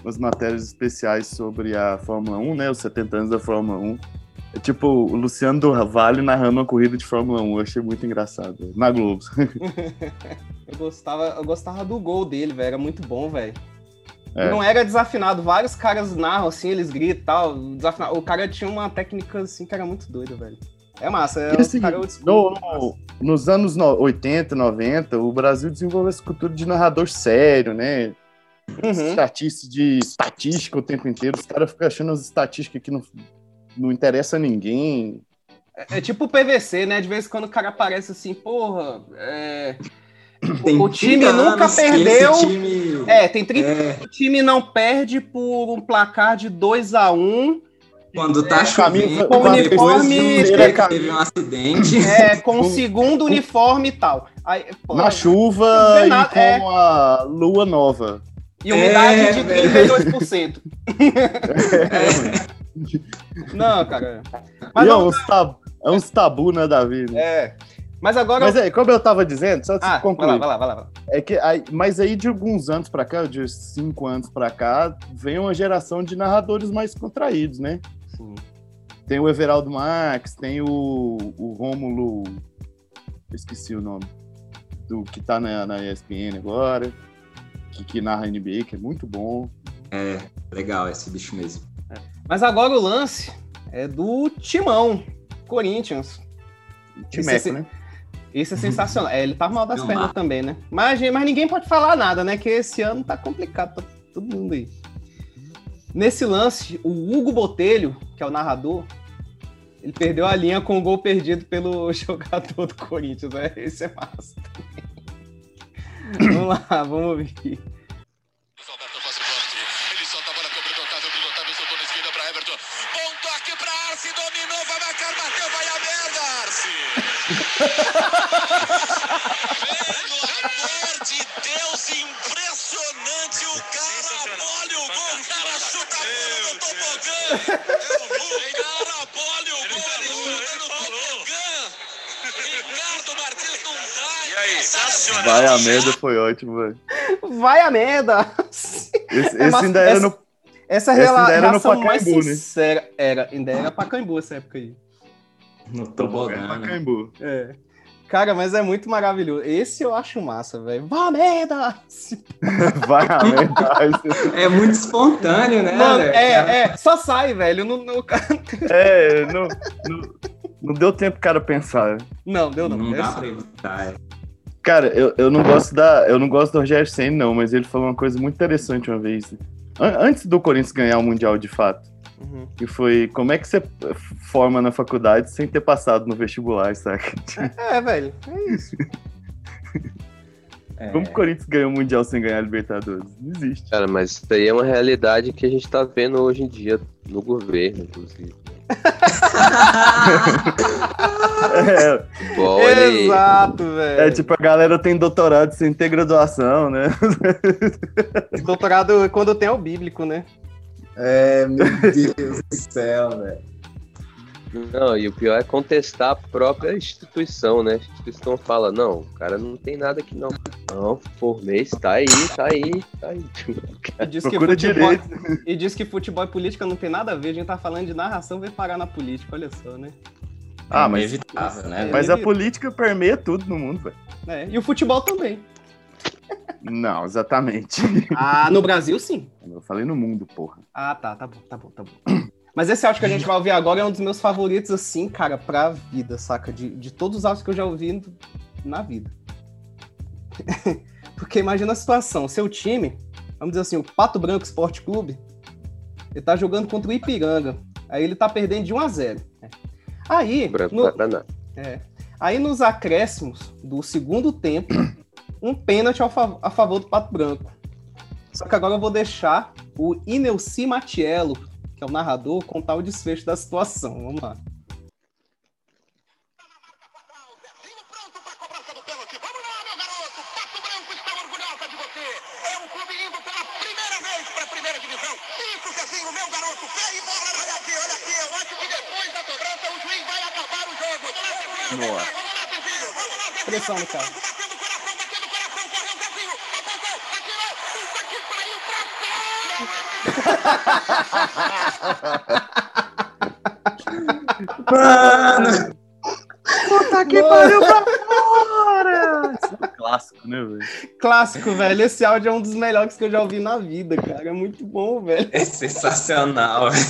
umas matérias especiais sobre a Fórmula 1, né? Os 70 anos da Fórmula 1. É tipo o Luciano do Vale narrando uma corrida de Fórmula 1. Eu achei muito engraçado. Na Globo. Eu gostava, eu gostava do gol dele, velho. Era muito bom, velho. É. Não era desafinado. Vários caras narram assim, eles gritam e tal. desafinado. O cara tinha uma técnica assim que era muito doida, velho. É massa. É, assim, cara, no- no- nos anos no- 80, 90, o Brasil desenvolveu essa cultura de narrador sério, né? Uhum. Estatística de estatística o tempo inteiro. Os caras ficam achando as estatísticas que não, não interessa a ninguém. É, é tipo o PVC, né? De vez em quando o cara aparece assim, porra, é, Tem O time 30 nunca perdeu. time- É, tem 30. É, O time não perde por um placar de 2 a 1 quando tá caminho- chovendo, com uniforme- de um teve um acidente. é, com o segundo uniforme e tal. Aí, pô, Na chuva e nada, com é. a lua nova. E umidade É, de velho. 32%. Não, cara. Mas, e é uns, tabu, é uns tabu nada a ver, né? é. Mas agora. Mas é, como eu tava dizendo, só ah, vai concluir. lá, vai lá, vai lá. vai lá. É que aí, mas aí de alguns anos pra cá, de cinco anos pra cá, vem uma geração de narradores mais contraídos, né? Sim. Tem o Everaldo Marques, tem o, o Rômulo, esqueci o nome, do que tá na, na ESPN agora, que, que narra NBA, que é muito bom. É, legal esse bicho mesmo. Mas agora o lance é do Timão, Corinthians. Timeco, Esse- né? Esse é sensacional. É, ele tá mal das pernas também, né? Mas, mas ninguém pode falar nada, né? Que esse ano tá complicado pra todo mundo aí. Nesse lance, o Hugo Botelho, que é o narrador, ele perdeu a linha com o gol perdido pelo jogador do Corinthians. Né? Esse é massa também. vamos lá, vamos ouvir. Alberto faz o corte. Ele solta a bola, cobrindo o caso. Bruno Otávio soltou na esquerda para Everton. Bom toque para Arce. Dominou, vai marcar, bateu, vai a merda, Arce. Pelo amor de Deus, impressionante. O cara olha o gol, o cara chuta a bola no tobogã. O cara olha o gol, ele chuta no tobogã. Ricardo Martins não vai. E aí, sensacional. Vai a merda, foi ótimo, velho. Vai a merda! Esse, É, esse mas ainda era essa- no. Essa Essa rela- ainda era no reação mais Pacaembu, né? Era, ainda era Pacaembu essa época aí. No tobogã? Pacaembu. É. Cara, mas é muito maravilhoso. Esse eu acho massa, velho. Vá merda! Vai a merda. É muito espontâneo, né? Mano, é, é, só sai, velho. Não, não, É, não, não, não deu tempo pro cara pensar. não deu não. Não dá pra evitar. é. Cara, eu, eu não gosto da. Eu não gosto do Rogério Senna, não, mas ele falou uma coisa muito interessante uma vez. An- antes do Corinthians ganhar o Mundial de fato. Uhum. Que foi como é que você forma na faculdade sem ter passado no vestibular, saca? É, velho. É isso. É. Como que o Corinthians ganhou o Mundial sem ganhar a Libertadores? Não existe. Cara, mas isso daí é uma realidade que a gente tá vendo hoje em dia no governo, inclusive. É, ele- Exato, velho. é tipo, a galera tem doutorado sem ter graduação, né? Doutorado quando tem é o bíblico, né? É, meu Deus do céu, velho. Não, e o pior é contestar a própria instituição, né? A instituição fala, não, o cara não tem nada aqui não. Não, formei, tá aí, tá aí, tá aí. E diz, que futebol, direito. e diz que futebol e política não tem nada a ver. A gente tá falando de narração, veio parar na política, olha só, né? Ah, mas, Inevitável, né? mas a política permeia tudo no mundo, velho. É, e o futebol também. Não, exatamente. Ah, no Brasil, sim. Eu falei no mundo, porra. Ah, tá, tá bom, tá bom, tá bom. Mas esse áudio que a gente vai ouvir agora é um dos meus favoritos, assim, cara, pra vida, saca? De, de todos os áudios que eu já ouvi na vida. Porque imagina a situação, seu time, vamos dizer assim, o Pato Branco Esporte Clube, ele tá jogando contra o Ipiranga. Aí ele tá perdendo de 1 a 0 né? Aí, Branco no- é. Aí nos acréscimos do segundo tempo, um pênalti fa- a favor do Pato Branco. Só que agora eu vou deixar o Inelci Matiello, que é o narrador, contar o desfecho da situação. Vamos lá. Pressão no cara. Mano! Puta que pariu pra fora! Isso é um clássico, né, velho? Clássico, velho. Esse áudio é um dos melhores que eu já ouvi na vida, cara. É muito bom, velho. É sensacional, velho.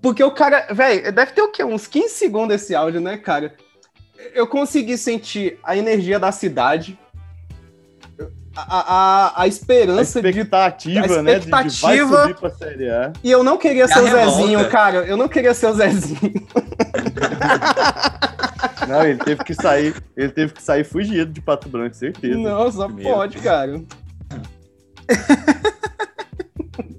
Porque o cara, velho, deve ter o quê? Uns 15 segundos esse áudio, né, cara? Eu consegui sentir a energia da cidade, a, a, a esperança A expectativa, a né? De, de vai expectativa- subir pra Série A. de. E eu não queria E ser a o revolta. Zezinho, cara. Eu não queria ser o Zezinho. Não, ele teve que sair, ele teve que sair fugido de Pato Branco, certeza. Não, só pode, cara.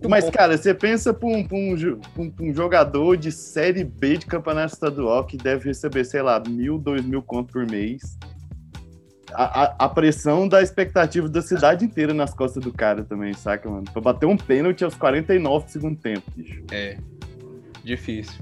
Mas, cara, você pensa pra um, pra um um- pra um jogador de Série B de campeonato estadual que deve receber, sei lá, mil, dois mil conto por mês. A, a- a pressão da expectativa da cidade inteira nas costas do cara também, saca, mano? Pra bater um pênalti aos 49 do segundo tempo, bicho. É. Difícil.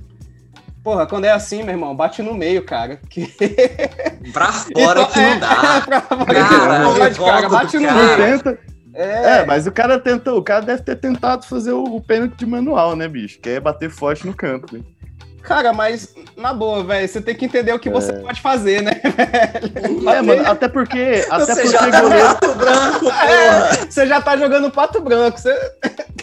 Porra, quando é assim, meu irmão, bate no meio, cara. Que... Pra fora Então, que é, não dá. pra fora Cara, que não cara, do bate no cara. Meio. tenta. É, É, mas o cara tentou, o cara deve ter tentado fazer o, o pênalti de manual, né, bicho? Que é bater forte no campo. Né? Cara, mas na boa, velho, você tem que entender o que você pode fazer, né? É, mano, até porque. Até Você porque já tá goleiro. pato branco, porra. É, você já tá jogando pato branco. Você...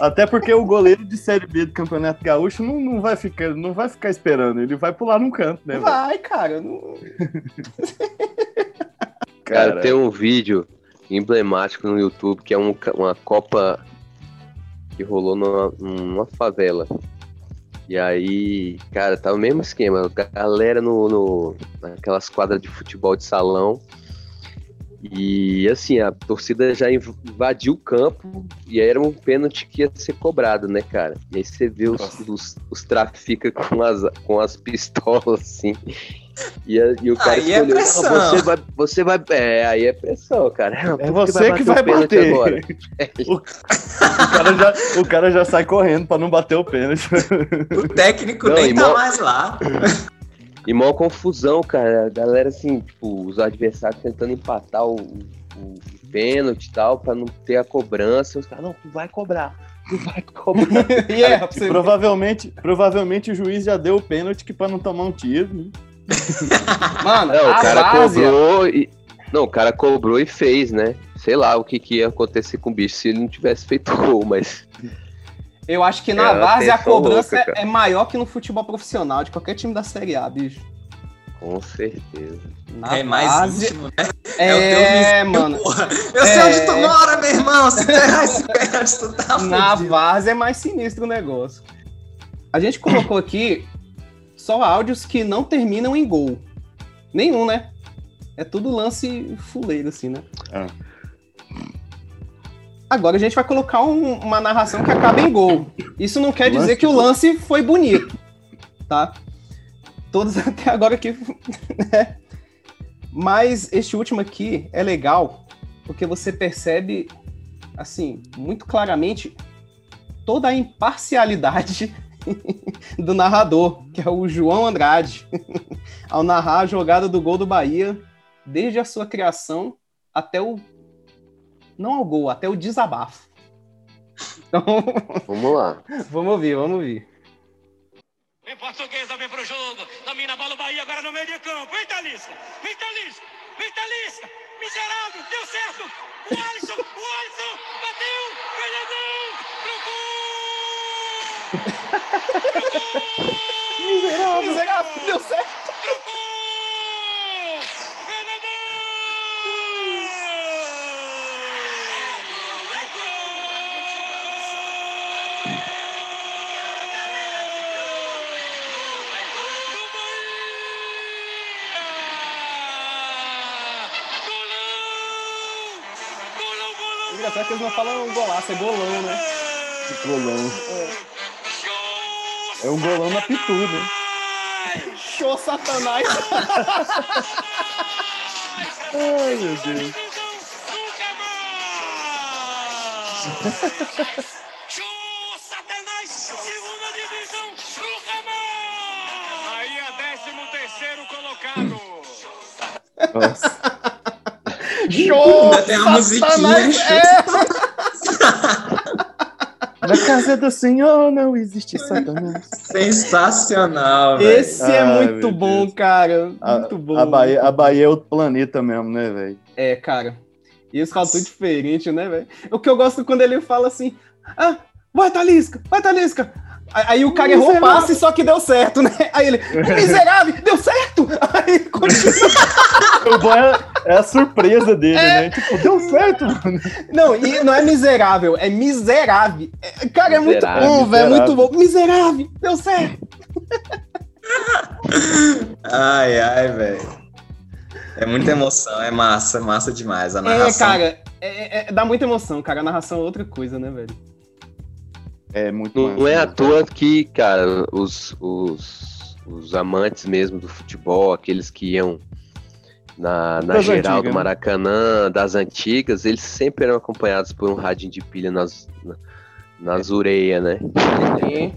Até porque o goleiro de Série B do Campeonato Gaúcho não, não, vai, ficar, não vai ficar esperando, ele vai pular num canto, né? velho? Vai, cara. não- Cara, tem um vídeo emblemático no YouTube que é um uma Copa que rolou numa, numa favela. E aí, cara, tá o mesmo esquema. Galera no, no, naquelas quadras de futebol de salão. E assim, a torcida já inv- invadiu o campo e aí era um pênalti que ia ser cobrado, né, cara? E aí você vê os, os, os trafica com as, com as pistolas, assim. E, a- e o cara Aí é escolheu, "Não, pressão." você vai, você vai. É, aí é pressão, cara. É você que vai o pênalti bater. agora. O, o cara já, o cara já sai correndo pra não bater o pênalti. O técnico Não, nem tá mó- mais lá. E maior confusão, cara. A galera, assim, tipo, os adversários tentando empatar o, o pênalti e tal, pra não ter a cobrança. Os caras, não, tu vai cobrar. Tu vai cobrar. E é, você provavelmente, provavelmente o juiz já deu o pênalti que pra não tomar um tiro. Né? Mano, Não, o cara várzea... cobrou e. Não, o cara cobrou e fez, né? Sei lá o que, que ia acontecer com o bicho se ele não tivesse feito gol, mas. Eu acho que É na várzea a cobrança louca, é maior que no futebol profissional de qualquer time da Série A, bicho. Com certeza. Na é mais várzea- íntimo, né? É, o teu vizinho, mano. porra. Eu sei É. onde tu mora, meu irmão. Se tu errar esse pênalti, tu tá Na fudido. várzea é mais sinistro o negócio. A gente colocou aqui só áudios que não terminam em gol. Nenhum, né? É tudo lance fuleiro, assim, né? Ah. Agora a gente vai colocar um- uma narração que acaba em gol. Isso não quer dizer que o lance foi bonito, tá? Todos até agora aqui. né? Mas este último aqui é legal porque você percebe, assim, muito claramente toda a imparcialidade do narrador, que é o João Andrade, ao narrar a jogada do gol do Bahia, desde a sua criação até o. Não ao gol, até o desabafo. Então, Vamos lá. vamos ouvir, vamos ouvir. Vem portuguesa, vem pro jogo. Domina a bola o Bahia agora no meio de campo. Vem, Talisca. Vem, Talisca. Vem, Talisca. Miserável. Deu certo. O Alisson. O Alisson. Bateu. Fernandão. Miserável, miserável, deu certo. O engraçado é que eles não falam golaço, é golão, né? Golão. É um golão na pitu, né? Show Satanás! Ai, meu Deus. Show Satanás, segunda divisão, Lucamar! Bahia, décimo terceiro colocado. Nossa. Show! Ainda tem a musiquinha. É! Na casa do Senhor não existe Satanás. Sensacional, velho. Esse é Ai, muito bom, Deus. cara. A, Muito bom. a, Bahia, a Bahia é outro planeta mesmo, né, velho? É, cara. E eles falam tudo diferente, né, velho? O que eu gosto quando ele fala assim: Ah, vai, Talisca, vai, Talisca. Aí, o cara errou o passe, só que deu certo, né? Aí ele, "O miserável, deu certo! Aí continua. O bom é, é a surpresa dele, né? Tipo, deu certo, mano. Não, e não é miserável, é miserável. É- cara, é muito bom, velho, é muito bom. Miserável, deu certo. Ai, ai, velho. É muita emoção, é massa, massa demais. A É, narração. cara, é- é- dá muita emoção, cara. A narração é outra coisa, né, velho? É muito Não, é à né? toa que, cara, os, os, os amantes mesmo do futebol, aqueles que iam na, na Das geral antigas, do né? Maracanã, das antigas, eles sempre eram acompanhados por um radinho de pilha nas, na- nas orelhas, né? E-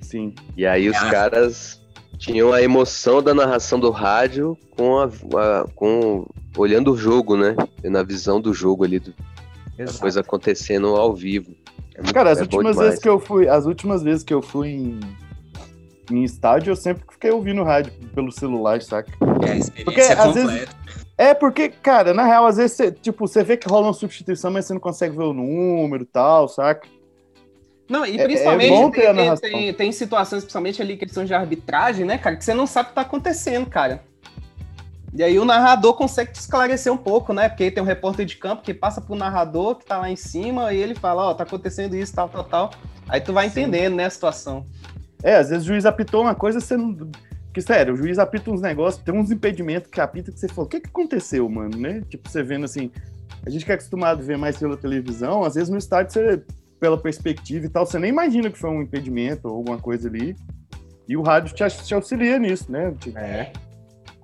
Sim. E aí os Ah. caras tinham a emoção da narração do rádio com a, a- com olhando o jogo, né? Na visão do jogo ali, do, coisa acontecendo ao vivo. É muito- Cara, as é últimas vezes que eu fui, as últimas vezes que eu fui em, em estádio, eu sempre fiquei ouvindo rádio pelo celular, saca? É a Porque, experiência às vezes. É porque, cara, na real, às vezes, você, tipo, você vê que rola uma substituição, mas você não consegue ver o número e tal, saca? Não, e É- principalmente é a tem, tem- tem situações, principalmente ali, questão de arbitragem, né, cara, que você não sabe o que tá acontecendo, cara. E aí o narrador consegue te esclarecer um pouco, né? Porque tem um repórter de campo que passa pro narrador que tá lá em cima e ele fala, ó, tá acontecendo isso, tal, tal, tal. Aí tu vai entendendo, né, a situação. É, às vezes o juiz apitou uma coisa, você não. Que sério, o juiz apita uns negócios, tem uns impedimentos que apita que você falou, o que que aconteceu, mano, né? Tipo, você vendo assim, a gente que é acostumado a ver mais pela televisão, às vezes no estádio você, pela perspectiva e tal, você nem imagina que foi um impedimento ou alguma coisa ali. E o rádio te, te auxilia nisso, né? Tipo, É.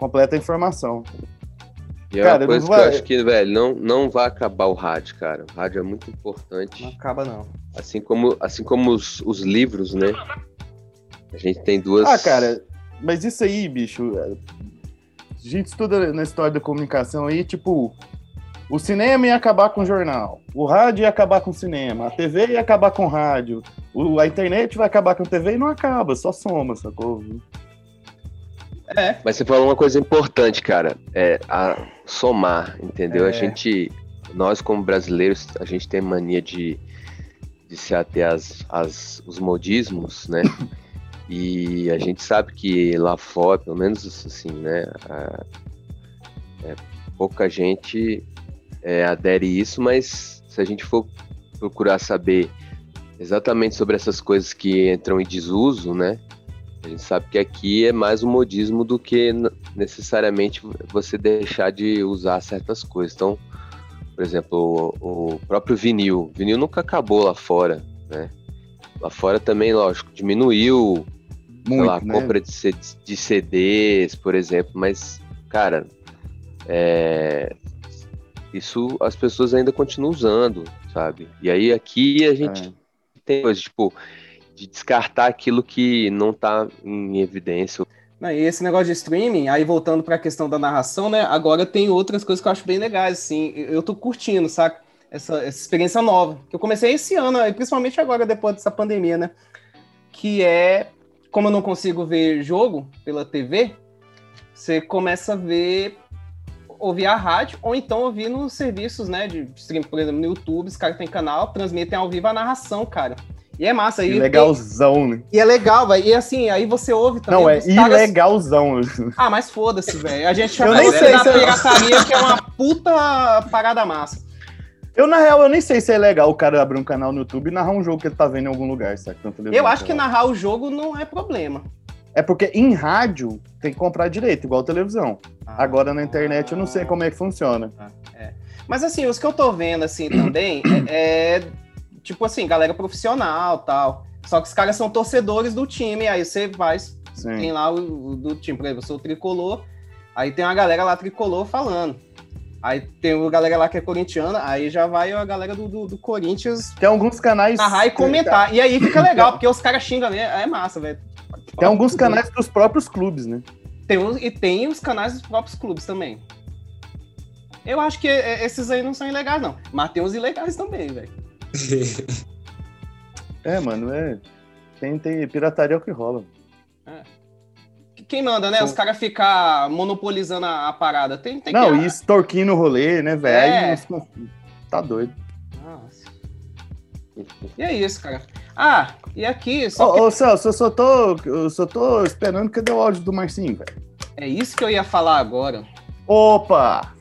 completa a informação. E é Cara, uma não coisa que vai- eu acho que, velho, não, não vai acabar o rádio, cara. O rádio é muito importante. Não acaba, não. Assim como, assim como os, os livros, né? A gente tem duas. Ah, cara, mas isso aí, bicho, a gente estuda na história da comunicação aí, tipo, o cinema ia acabar com o jornal, o rádio ia acabar com o cinema, a TV ia acabar com o rádio, o- a internet vai acabar com a TV e não acaba, só soma, sacou? É. Mas você falou uma coisa importante, cara. É a somar, entendeu? É. A gente, nós como brasileiros, a gente tem mania de, de se ater às, às, os modismos, né? E a gente sabe que lá fora, pelo menos assim, né? a- é, pouca gente é, adere isso, mas se a gente for procurar saber exatamente sobre essas coisas que entram em desuso, né? A gente sabe que aqui é mais um modismo do que necessariamente você deixar de usar certas coisas. Então, por exemplo, o, o próprio vinil. Vinil nunca acabou lá fora, né? Lá fora também, lógico, diminuiu Muito, lá, a né? compra de, de CDs, por exemplo, mas, cara, é, isso as pessoas ainda continuam usando, sabe? E aí aqui a gente É. tem coisa, tipo, de descartar aquilo que não tá em evidência. E esse negócio de streaming, aí voltando pra questão da narração, né? Agora tem outras coisas que eu acho bem legais, assim. Eu tô curtindo, saca? Essa, essa experiência nova. Que eu comecei esse ano, principalmente agora, depois dessa pandemia, né? Que é, como eu não consigo ver jogo pela TV, você começa a ver, ouvir a rádio, ou então ouvir nos serviços, né? De streaming, por exemplo, no YouTube, os caras têm canal, transmitem ao vivo a narração, cara. E é massa. E, legalzão, né? e é legal, velho. E assim, aí você ouve também. Não, é caras- ilegalzão. ah, mas foda-se, velho. A gente chama isso da eu- pirataria, que é uma puta parada massa. Eu, na real, eu nem sei se é legal o cara abrir um canal no YouTube e narrar um jogo que ele tá vendo em algum lugar, sabe? Televisão, Eu acho que narrar o jogo não é problema. É porque em rádio tem que comprar direito, igual televisão. Agora na internet eu não sei como é que funciona. Mas assim, os que eu tô vendo assim também é, é, tipo assim, galera profissional tal. Só que os caras são torcedores do time, aí você vai, Sim. tem lá o, o do time, por exemplo, eu sou tricolor, aí tem uma galera lá tricolor falando. Aí tem uma galera lá que é corintiana, aí já vai a galera do, do, do Corinthians Tem alguns canais. narrar e comentar. E aí fica legal, porque os caras xingam, né? É massa, velho. Tem alguns canais dos próprios clubes, né? Tem uns- e tem os canais dos próprios clubes também. Eu acho que é, esses aí não são ilegais, não. Mas tem os ilegais também, velho. É, mano, é. Tem, tem pirataria é o que rola. Quem manda, né? Os caras ficar monopolizando a, a parada. Tem, tem não, que. e extorquindo o rolê, né, velho? É. Tá doido. Nossa. E é isso, cara. Ah, e aqui, só Ô, que- ô, Celso, eu só tô, eu só tô esperando cadê o áudio do Marcinho, velho? é isso que eu ia falar agora. Opa!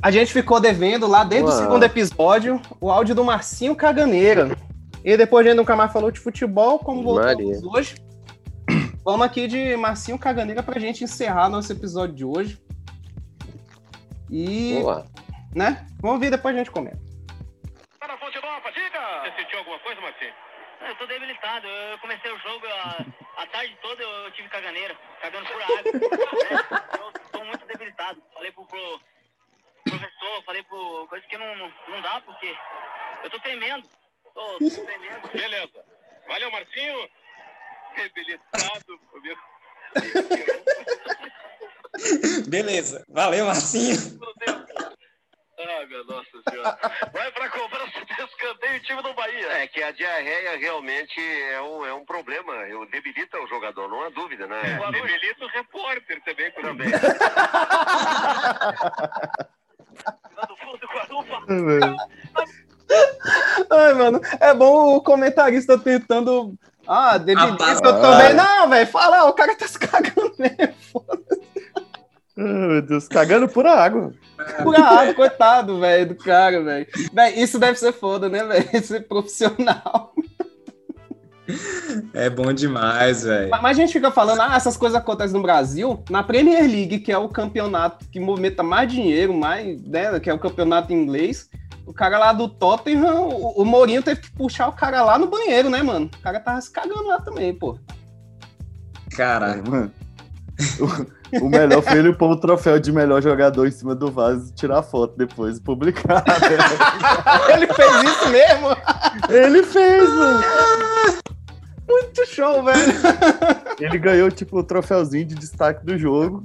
A gente ficou devendo lá desde o Uau. segundo episódio o áudio do Marcinho Caganeira. E depois a gente nunca mais falou de futebol, como voltamos Maria. hoje. Vamos aqui de Marcinho Caganeira pra gente encerrar nosso episódio de hoje. E, lá. né? Vamos ouvir, depois a gente comenta. Para a fonte nova, diga! Você sentiu alguma coisa, Marcinho? Eu tô debilitado. Eu comecei o jogo a, a tarde toda eu, tive caganeira, cagando por água. Eu tô muito debilitado. Falei pro, pro professor, falei pro coisa que não, não, dá porque eu tô tremendo. Tô, tô tremendo. Beleza. Valeu, Marcinho. Debilitado. meu. Beleza. Valeu, Marcinho. Ai, minha nossa senhora. Vai pra cobrança de escanteio o time do Bahia. É que a diarreia realmente é um, é um problema. Eu debilita o jogador, não há dúvida, né? É, debilita o repórter também. Também. Do fundo do Guarupa. Ai, mano, é bom o comentarista tentando. Ah, debilita Rapaz, também. Não, velho, fala, o cara tá se cagando mesmo. Ah, meu Deus, cagando pura água. Pura água, coitado, velho, do cara, velho. Velho, isso deve ser foda, né, velho? Ser profissional. É bom demais, velho. Mas a gente fica falando, ah, essas coisas acontecem no Brasil, na Premier League, que é o campeonato que movimenta mais dinheiro, mais, né, que é o campeonato inglês. O cara lá do Tottenham, o, o Mourinho teve que puxar o cara lá no banheiro, né, mano? O cara tava se cagando lá também, pô. Caralho. Mano, o, o melhor foi ele pôr o troféu de melhor jogador em cima do vaso, tirar foto depois e publicar. né? Ele fez isso mesmo? ele fez, mano. Muito show, velho. Ele ganhou, tipo, o troféuzinho de destaque do jogo.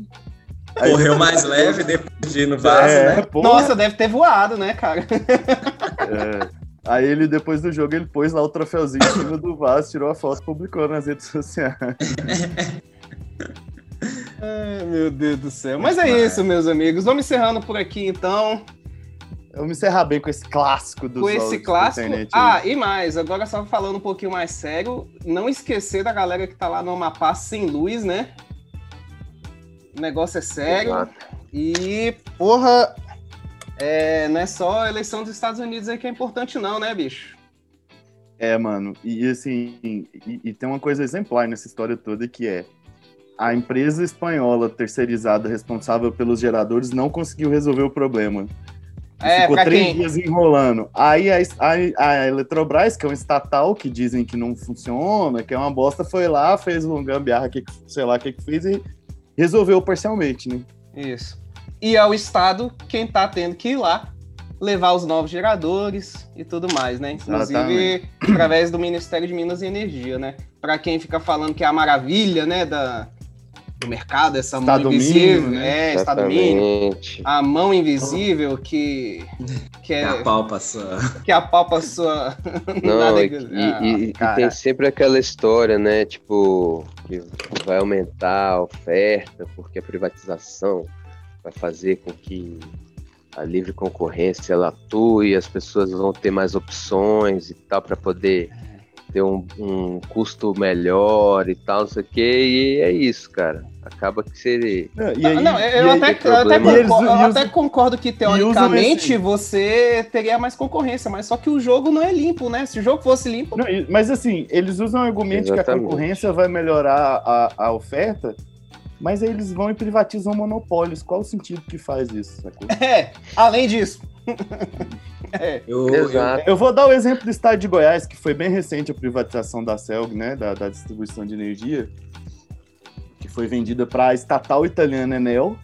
Correu mais leve depois de ir no vaso, É, né? porra. Nossa, deve ter voado, né, cara? É. Aí ele, depois do jogo, ele pôs lá o troféuzinho em cima do vaso, tirou a foto e publicou nas redes sociais. Ai, meu Deus do céu. Mas é isso, meus amigos. Vamos encerrando por aqui, então. Vamos encerrar bem com esse clássico dos com esse clássico. internet. Ah, e mais, agora só falando um pouquinho mais sério, não esquecer da galera que tá lá no Amapá sem luz, né? O negócio é sério. Exato. E, porra, é, não é só a eleição dos Estados Unidos aí que é importante, não, né, bicho? É, mano, e assim, e, e tem uma coisa exemplar nessa história toda que é a empresa espanhola terceirizada responsável pelos geradores não conseguiu resolver o problema. E É, Ficou três quem? dias enrolando. Aí a, a, a Eletrobras, que é um estatal que dizem que não funciona, que é uma bosta, foi lá, fez um gambiarra, que, sei lá o que, que fez e resolveu parcialmente, né? Isso. E é o Estado quem tá tendo que ir lá levar os novos geradores e tudo mais, né? Inclusive através do Ministério de Minas e Energia, né? Para quem fica falando que é a maravilha, né, da, do mercado, essa Estado mão invisível, mínimo, né? é, Estado mínimo, a mão invisível que que, é, A palpa sua. que apalpa a sua Não, nada e, que- e- Ah, e- e tem sempre aquela história, né? Tipo, que vai aumentar a oferta, porque a privatização vai fazer com que a livre concorrência ela atue, as pessoas vão ter mais opções e tal para poder ter um, um custo melhor e tal, não sei o que, e é isso, cara. Acaba que. Não, e Não, aí- não, eu, até, eu concordo, eu até usam- concordo que teoricamente esse- você teria mais concorrência, mas só que o jogo não é limpo, né? Se o jogo fosse limpo, Não, mas assim, eles usam o argumento que a Exatamente. concorrência vai melhorar a, a oferta, mas aí eles vão e privatizam monopólios. Qual o sentido que faz isso? sacou? É, além disso. é. Eu, eu, Exato. Eu vou dar o exemplo do estado de Goiás, que foi bem recente a privatização da CELG, né, da, da distribuição de energia, que foi vendida para a estatal italiana Enel.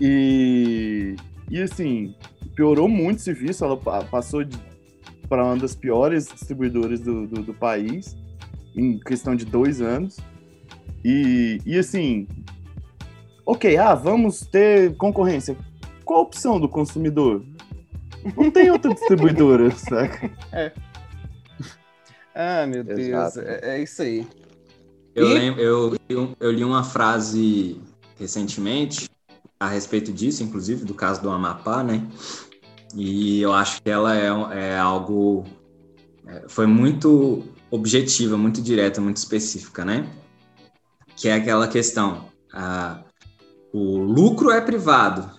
E, e assim, piorou muito o serviço, ela pa- passou para uma das piores distribuidoras do, do, do país em questão de dois anos. E, e assim, ok, ah, vamos ter concorrência. Qual a opção do consumidor? Não tem outra distribuidora, saca? Ah, meu Deus, é, é isso aí. Eu, E- lembro, eu, eu, eu li uma frase recentemente a respeito disso, inclusive do caso do Amapá, né? E eu acho que ela é, é algo. é, foi muito objetiva, muito direta, muito específica, né? Que é aquela questão: ah, o lucro é privado,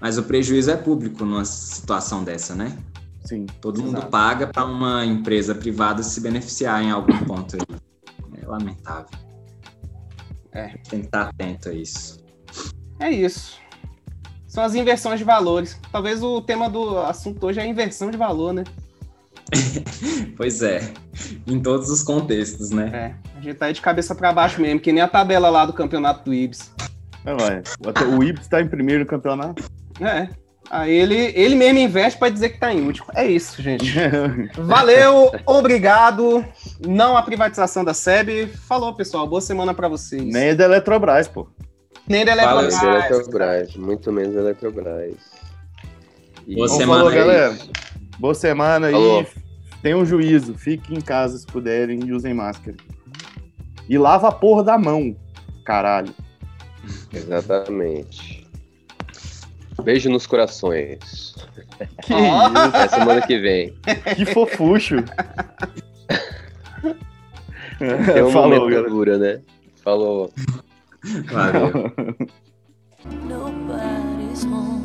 mas o prejuízo é público numa situação dessa, né? Sim. Todo mundo Exato. paga para uma empresa privada se beneficiar em algum ponto aí. É lamentável. É. Tem que estar atento a isso. É isso. São as inversões de valores. Talvez o tema do assunto hoje é a inversão de valor, né? Pois é, em todos os contextos, né? É, a gente tá aí de cabeça pra baixo mesmo, que nem a tabela lá do campeonato do Ibis. É, ué. O Ibis tá em primeiro no campeonato. É. Aí ele, ele mesmo investe pra dizer que tá em último. É isso, gente. Valeu, obrigado. Não a privatização da SEB. Falou, pessoal. Boa semana pra vocês. Nem é da Eletrobras, pô. Nem da Fala Eletrobras. da Eletrobras, muito menos da Eletrobras. E- Boa Então, semana falou, aí. galera. Boa semana Falou. e tenham juízo. Fiquem em casa se puderem e usem máscara. E lava a porra da mão, caralho. Exatamente. Beijo nos corações. Que Até semana que vem. isso? Que fofucho. Tem um Falou, dura, né? Falou. Valeu. Nobody's home.